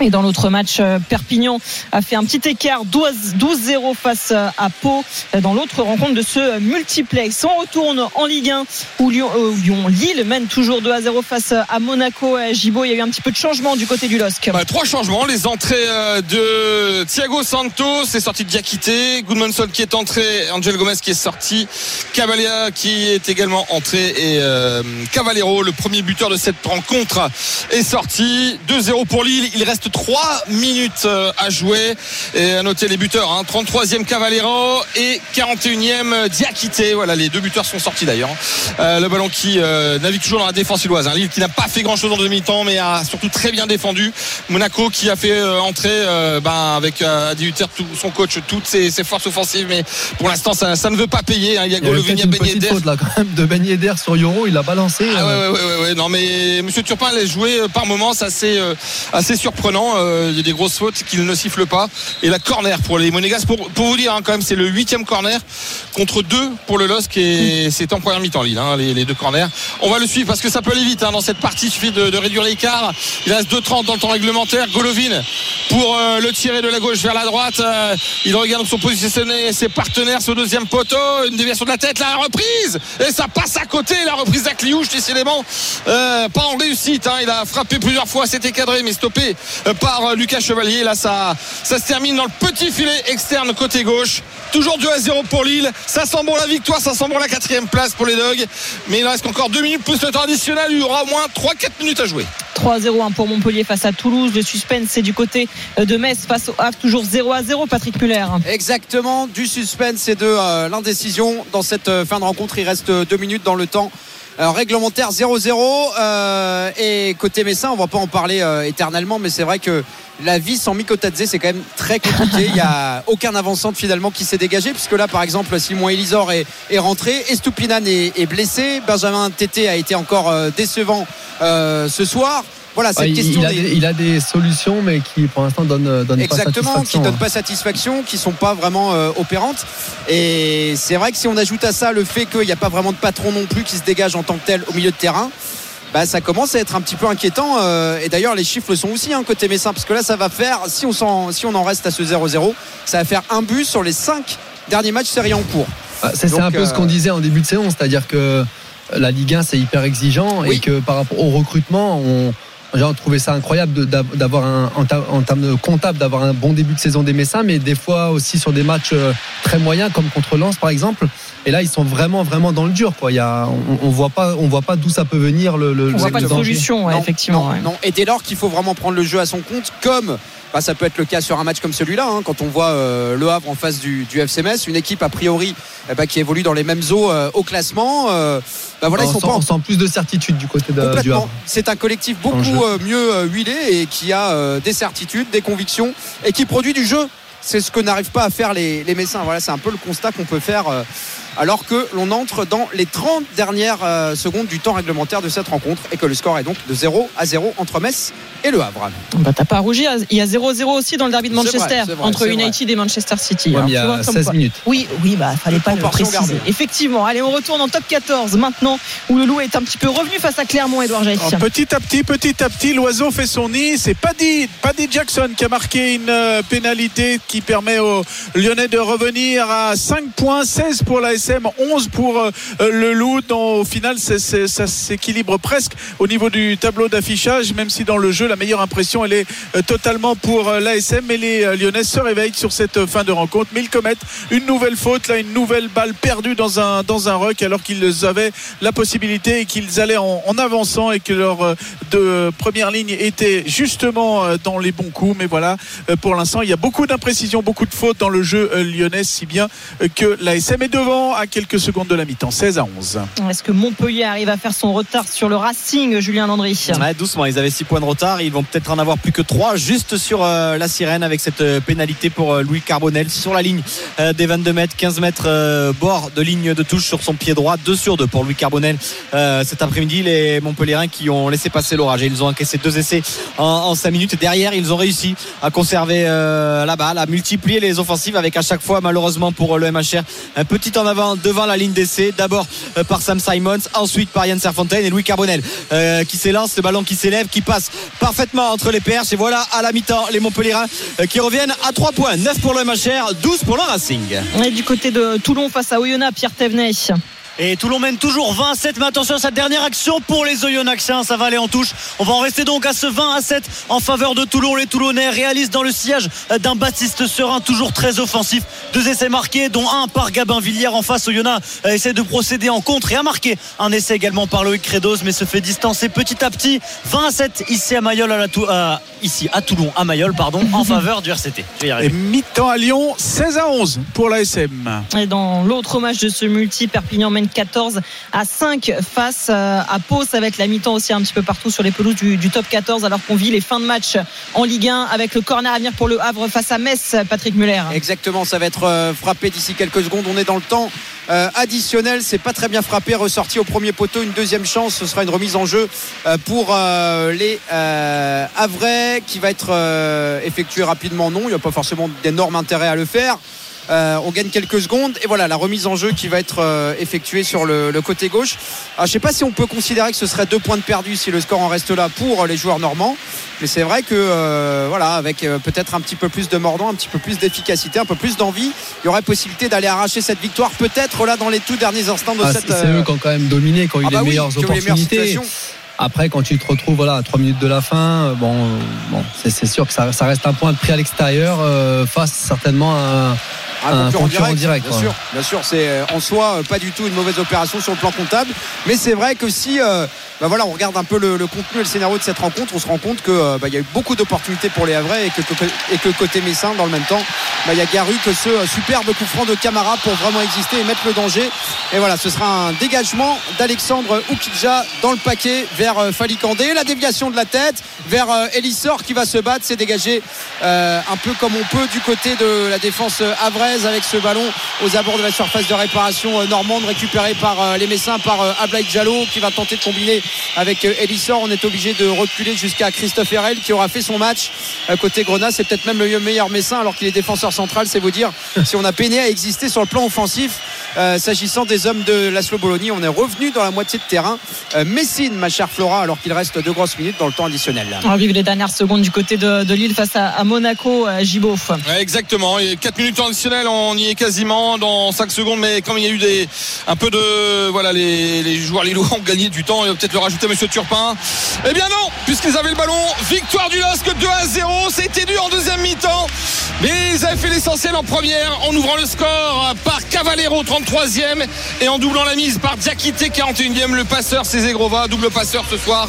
Et dans l'autre match, euh, Perpignan a fait un petit écart 12 12-0 face euh, à Pau euh, dans l'autre rencontre de ce multiplex. On retourne en Ligue 1 où Lyon, euh, Lyon Lille mène toujours 2 à 0 face à Monaco. Gibo, il y a eu un petit peu de changement du côté du LOSC. Trois changements. Les entrées de Thiago Santos, c'est sorti de Diakité. Goodmanson qui est entré. Angel Gomez qui est sorti. Cavalia qui est également entré. Et euh, Cavallero, le premier buteur de cette rencontre, est sorti. 2-0 pour Lille. Il reste 3 minutes euh, à jouer. Et à noter les buteurs. Hein. 33e Cavallero et 41e Diakité. Voilà, les deux buteurs sont sortis d'ailleurs. Euh, le ballon qui euh, navigue toujours dans la défense illoise. hein. Lille qui n'a pas fait grand chose en demi-temps, mais a surtout très bien défendu. Monaco qui a fait euh, entrer ben, avec Adi Hutter, tout- son coach, toutes ses, ses forces offensives, mais pour l'instant ça, ça ne veut pas payer. hein. Il y a Il y a Golovin, il y peut-être a une petite Yedder. faute là quand même de Ben Yedder sur Euro, il a balancé. Ah ouais, ouais, ouais, ouais, ouais. non mais Monsieur Turpin l'a joué par moments, c'est assez, assez surprenant. Euh, Il y a des grosses fautes qu'il ne siffle pas. Et la corner pour les Monégas, pour, vous dire hein, quand même, c'est le huitième corner contre deux pour le LOSC et c'est en première mi-temps Lille, hein, les, deux corners. On va le suivre parce que ça peut aller vite hein, dans cette partie. Il suffit de, réduire l'écart. Il reste 2,30 dans le temps réglementaire. Golovin pour euh, le tirer de la gauche vers la droite. Euh, il regarde son positionné ses partenaires le deuxième poteau. Une déviation de la tête, la reprise et ça passe à côté. La reprise d'Akliouche décidément pas en réussite. hein. Il a frappé plusieurs fois, c'était cadré mais stoppé par euh, Lucas Chevalier. Là ça, ça se termine dans le petit filet externe côté gauche. Toujours 2 à 0 pour Lille. Ça sent bon la victoire, ça sent bon la quatrième place pour les Dogs. Mais il reste encore 2 minutes plus le temps additionnel. Il y aura au moins 3-4 minutes à jouer. 3-0 pour Montpellier face à Toulouse. Le suspense, c'est du côté euh, de Metz face au Havre, toujours 0 à 0. Patrick Muller. Exactement, du suspense et de euh, l'indécision dans cette euh, fin de rencontre. Il reste euh, deux minutes dans le temps. Réglementaire 0-0 euh, et côté Messin on va pas en parler euh, éternellement mais c'est vrai que la vie sans Mikotadze c'est quand même très compliqué. Il n'y a [LAUGHS] aucun avançant finalement qui s'est dégagé puisque là par exemple Simon Elisor est, est rentré. Estupinan est, est blessé. Benjamin Tété a été encore euh, décevant euh, ce soir voilà cette ouais, il, question il a des- des, il a des solutions, mais qui pour l'instant donnent, donnent pas Exactement, qui satisfaction. donnent hein. pas satisfaction, qui sont pas vraiment euh, opérantes. Et c'est vrai que si on ajoute à ça le fait qu'il n'y a pas vraiment de patron non plus qui se dégage en tant que tel au milieu de terrain, bah, ça commence à être un petit peu inquiétant. euh, et d'ailleurs, les chiffres le sont aussi hein, côté Messin, parce que là, ça va faire, si on, s'en- si on en reste à ce 0-0, ça va faire un but sur les cinq derniers matchs série en cours. Ah, C'est un peu euh, ce qu'on disait en début de saison, c'est-à-dire que la Ligue 1 c'est hyper exigeant et que par rapport au recrutement, on, on trouvait ça incroyable d'avoir un en termes de comptable d'avoir un bon début de saison des Messins, mais des fois aussi sur des matchs euh, très moyens comme contre Lens par exemple. Et là ils sont vraiment vraiment dans le dur quoi. Il y a, on, on voit pas on voit pas d'où ça peut venir le. le On voit pas de solution, ouais, Non, effectivement. non, ouais. non. Et dès lors qu'il faut vraiment prendre le jeu à son compte, comme bah, ça peut être le cas sur un match comme celui-là, hein, quand on voit euh, Le Havre en face du, du FC Metz, une équipe a priori eh bah, qui évolue dans les mêmes eaux euh, au classement. euh, bah, voilà, on, ils sont sent, pas en on sent plus de certitude du côté de, du Complètement. Havre. C'est un collectif beaucoup euh, mieux euh, huilé et qui a euh, des certitudes, des convictions et qui produit du jeu. C'est ce que n'arrivent pas à faire les, les Messins. Voilà, c'est un peu le constat qu'on peut faire euh, alors que l'on entre dans les 30 dernières euh, secondes du temps réglementaire de cette rencontre et que le score est donc de 0 à 0 entre Metz et le Havre. Bah, t'as pas à rougir. Il y a 0-0 aussi dans le derby de Manchester vrai, c'est vrai, entre United et Manchester City. Ouais, il y a vois, comme 16 quoi. minutes. Oui, oui, bah fallait pas le préciser. gardée. Effectivement. Allez, on retourne en top 14 maintenant où le loup est un petit peu revenu face à Clermont, Edouard Jay. Alors, petit à petit, petit à petit, l'oiseau fait son nid. C'est Paddy, Paddy Jackson qui a marqué une euh, pénalité qui permet aux Lyonnais de revenir à 5 points, 16 pour la SM, 11 pour euh, le Loup. Au final, ça s'équilibre presque au niveau du tableau d'affichage, même si dans le jeu, la meilleure impression, elle est euh, totalement pour euh, l'ASM. Mais les euh, Lyonnais se réveillent sur cette euh, fin de rencontre. Mais ils commettent une nouvelle faute, là, une nouvelle balle perdue dans un, dans un ruck alors qu'ils avaient la possibilité et qu'ils allaient en, en avançant et que leur euh, de première ligne était justement euh, dans les bons coups. Mais voilà, euh, pour l'instant, il y a beaucoup d'imprécisions, beaucoup de fautes dans le jeu euh, lyonnais, si bien euh, que l'ASM est devant à quelques secondes de la mi-temps, 16 à 11. Est-ce que Montpellier arrive à faire son retard sur le Racing, Julien Landry? Ouais, doucement, ils avaient 6 points de retard. Ils vont peut-être en avoir plus que 3 juste sur euh, la sirène avec cette euh, pénalité pour euh, Louis Carbonel sur la ligne euh, des 22 mètres, 15 mètres euh, bord de ligne de touche sur son pied droit. 2 sur 2 pour Louis Carbonel euh, cet après-midi. Les Montpellierins qui ont laissé passer l'orage. Et Ils ont encaissé deux essais en, en 5 minutes. Derrière, ils ont réussi à conserver euh, la balle, à multiplier les offensives avec à chaque fois, malheureusement pour le MHR, un petit en avant devant la ligne d'essai. D'abord euh, par Sam Simons, ensuite par Yann Serfontaine et Louis Carbonel euh, qui s'élance, le ballon qui s'élève, qui passe parfaitement entre les perches. Et voilà à la mi-temps les Montpellierins euh, qui reviennent à 3 points. 9 pour le MHR, 12 pour le Racing. Et du côté de Toulon face à Oyonnax, Pierre Thévenet. Et Toulon mène toujours 20 à 7. Mais attention à cette dernière action pour les Oyonnaxiens. Ça va aller en touche. On va en rester donc à ce 20 à 7 en faveur de Toulon. Les Toulonnais réalisent dans le sillage d'un Baptiste Serein, toujours très offensif. Deux essais marqués, dont un par Gabin Villière en face. Oyonnax euh, essaie de procéder en contre et a marqué un essai également par Loïc Credos, mais se fait distancer petit à petit. 20 à 7 ici à Mayol, à la euh, ici à Toulon, à Mayol, pardon, en [LAUGHS] faveur du RCT. Et mi-temps à Lyon, 16 à 11 pour l'ASM. Et dans l'autre match de ce multi, Perpignan mène 14 à 5 face euh, à Pau. Ça va être la mi-temps aussi un petit peu partout sur les pelouses du, du top 14 alors qu'on vit les fins de match en Ligue 1 avec le corner à venir pour le Havre face à Metz, Patrick Muller. Exactement, ça va être euh, frappé d'ici quelques secondes. On est dans le temps euh, additionnel. C'est pas très bien frappé, ressorti au premier poteau. Une deuxième chance, ce sera une remise en jeu euh, pour euh, les Havrais qui va être effectuée rapidement. Non, il n'y a pas forcément d'énorme intérêt à le faire. Euh, on gagne quelques secondes et voilà la remise en jeu qui va être euh, effectuée sur le, le côté gauche. Alors, je sais pas si on peut considérer que ce serait deux points de perdu si le score en reste là pour les joueurs normands, mais c'est vrai que euh, voilà avec euh, peut-être un petit peu plus de mordant, un petit peu plus d'efficacité, un peu plus d'envie, il y aurait possibilité d'aller arracher cette victoire peut-être là dans les tout derniers instants de Ah, cette. c'est c'est euh, eux qui ont quand même dominé, ont eu ah bah les oui, meilleures qui ont eu les meilleures opportunités. situations. Après, quand tu te retrouves voilà, à 3 minutes de la fin, euh, bon, euh, bon c'est c'est sûr que ça, ça reste un point de prix à l'extérieur euh, face certainement à, à un concurrent direct. bien sûr, bien sûr, c'est euh, en soi euh, pas du tout une mauvaise opération sur le plan comptable, mais c'est vrai que si euh, bah voilà, on regarde un peu le, le contenu et le scénario de cette rencontre, on se rend compte euh, bah, y a eu beaucoup d'opportunités pour les Havrais et que, et que côté Messin, dans le même temps, bah, il y a Garu que ce superbe coup franc de Camara pour vraiment exister et mettre le danger. Et voilà, ce sera un dégagement d'Alexandre Oukidja dans le paquet vers Falikandé, la déviation de la tête vers Elissor qui va se battre, c'est dégagé euh, un peu comme on peut du côté de la défense euh, avec ce ballon aux abords de la surface de réparation euh, normande récupéré par euh, les Messins par euh, Ablaï Diallo qui va tenter de combiner avec Elissor on est obligé de reculer jusqu'à Christophe Herel qui aura fait son match côté Grenat. C'est peut-être même le meilleur Messin alors qu'il est défenseur central c'est vous dire si on a peiné à exister sur le plan offensif. Euh, s'agissant des hommes de Laszlo Bologna on est revenu dans la moitié de terrain Euh, Messine ma chère Flora alors qu'il reste deux grosses minutes dans le temps additionnel. On va vivre les dernières secondes du côté de, de Lille face à, à Monaco, à. Ouais, exactement. Et 4 minutes additionnelles, on y est quasiment dans 5 secondes, mais comme il y a eu des, un peu de. Voilà, les, les joueurs lillois ont gagné du temps, il va peut-être le rajouter Monsieur Turpin. Eh bien non, puisqu'ils avaient le ballon. Victoire du LOSC 2 à 0. C'était dur en deuxième mi-temps. Mais ils avaient fait l'essentiel en première en ouvrant le score par Cavallero 33e et en doublant la mise par Diakité 41e. Le passeur, c'est Zegrova, double passeur ce soir.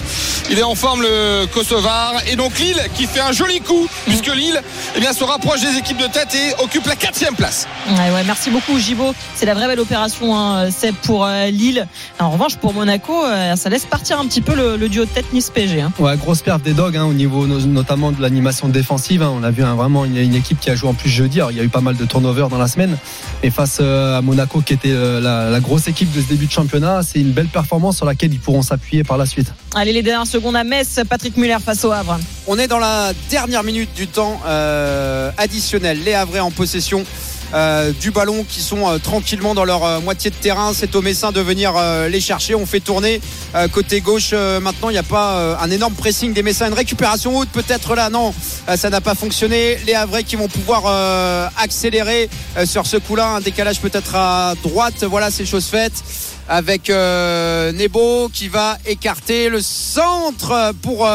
Il est en forme le Kosovar. Et donc Lille qui fait un joli coup puisque Lille eh bien, se rapproche des équipes de tête et occupe la quatrième place. Ouais, ouais, merci beaucoup Gibaud. C'est la vraie belle opération, hein, Seb, pour euh, Lille. En revanche, pour Monaco, euh, ça laisse partir un petit peu le, le duo de tête Nice-PSG. Hein. Ouais, grosse perte des dogs hein, au niveau no- notamment de l'animation défensive. hein. On a vu hein, vraiment une, une équipe qui a joué en plus jeudi. Alors, il y a eu pas mal de turnover dans la semaine. Et face euh, à Monaco, qui était euh, la, la grosse équipe de ce début de championnat, c'est une belle performance sur laquelle ils pourront s'appuyer par la suite. Allez, les dernières secondes à Metz, Patrick Muller face au Havre. On est dans la dernière minute du temps euh, additionnel. Les Havrais en possession. Euh, du ballon qui sont euh, tranquillement dans leur euh, moitié de terrain. C'est au Messin de venir les chercher. On fait tourner côté gauche maintenant. Il n'y a pas un énorme pressing des Messins. Une récupération haute peut-être là. Non ça n'a pas fonctionné. Les Havrais qui vont pouvoir accélérer sur ce coup là un décalage peut-être à droite. Voilà c'est chose faite. Avec Nebo qui va écarter le centre pour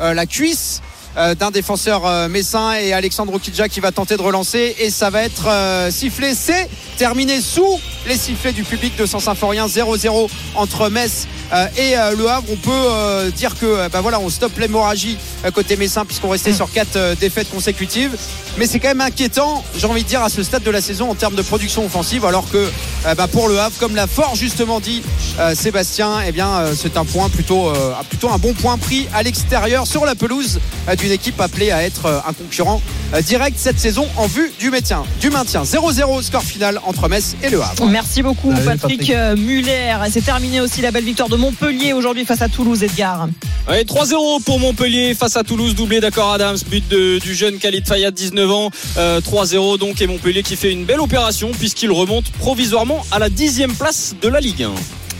la cuisse d'un défenseur euh, messin et Alexandre Okidja qui va tenter de relancer et ça va être euh, sifflé c'est terminé sous les sifflets du public de Saint-Symphorien 0-0 entre Metz euh, et euh, Le Havre. On peut euh, dire que euh, bah voilà, on stoppe l'hémorragie euh, côté Messin puisqu'on restait sur quatre euh, défaites consécutives. Mais c'est quand même inquiétant, j'ai envie de dire, à ce stade de la saison en termes de production offensive, alors que euh, bah, pour Le Havre, comme l'a fort justement dit euh, Sébastien, eh bien euh, c'est un point plutôt, euh, plutôt un bon point pris à l'extérieur sur la pelouse euh, d'une équipe appelée à être euh, un concurrent euh, direct cette saison en vue du maintien. Du maintien 0-0 score final entre Metz et Le Havre. Merci beaucoup Allez, Patrick, Patrick. euh, Muller. Et C'est terminé aussi la belle victoire de Montpellier aujourd'hui face à Toulouse, Edgar. Ouais, 3-0 pour Montpellier face à Toulouse, doublé d'accord Adams, but de- du jeune Khalid Fayad, 19 ans. Euh, 3-0 donc et Montpellier qui fait une belle opération puisqu'il remonte provisoirement à la dixième place de la Ligue 1.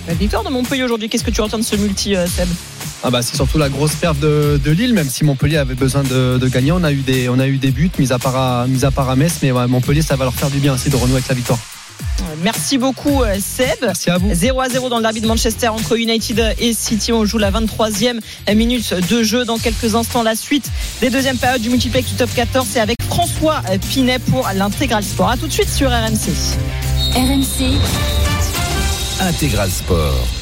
La victoire de Montpellier aujourd'hui, qu'est-ce que tu retiens de ce multi, euh, Seb? Ah bah c'est surtout la grosse perte de, de Lille, même si Montpellier avait besoin de, de gagner. On a eu des, on a eu des buts, mis à part à, mis à, part à Metz, mais ouais, Montpellier, ça va leur faire du bien aussi de renouer avec la victoire. Merci beaucoup euh, Seb. Merci à vous. 0 à 0 dans le derby de Manchester entre United et City. On joue la 23e minute de jeu. Dans quelques instants, la suite des deuxièmes périodes du multiplex du top 14. C'est avec François Pinet pour l'intégral sport. A tout de suite sur RMC. RMC. Intégral Sport.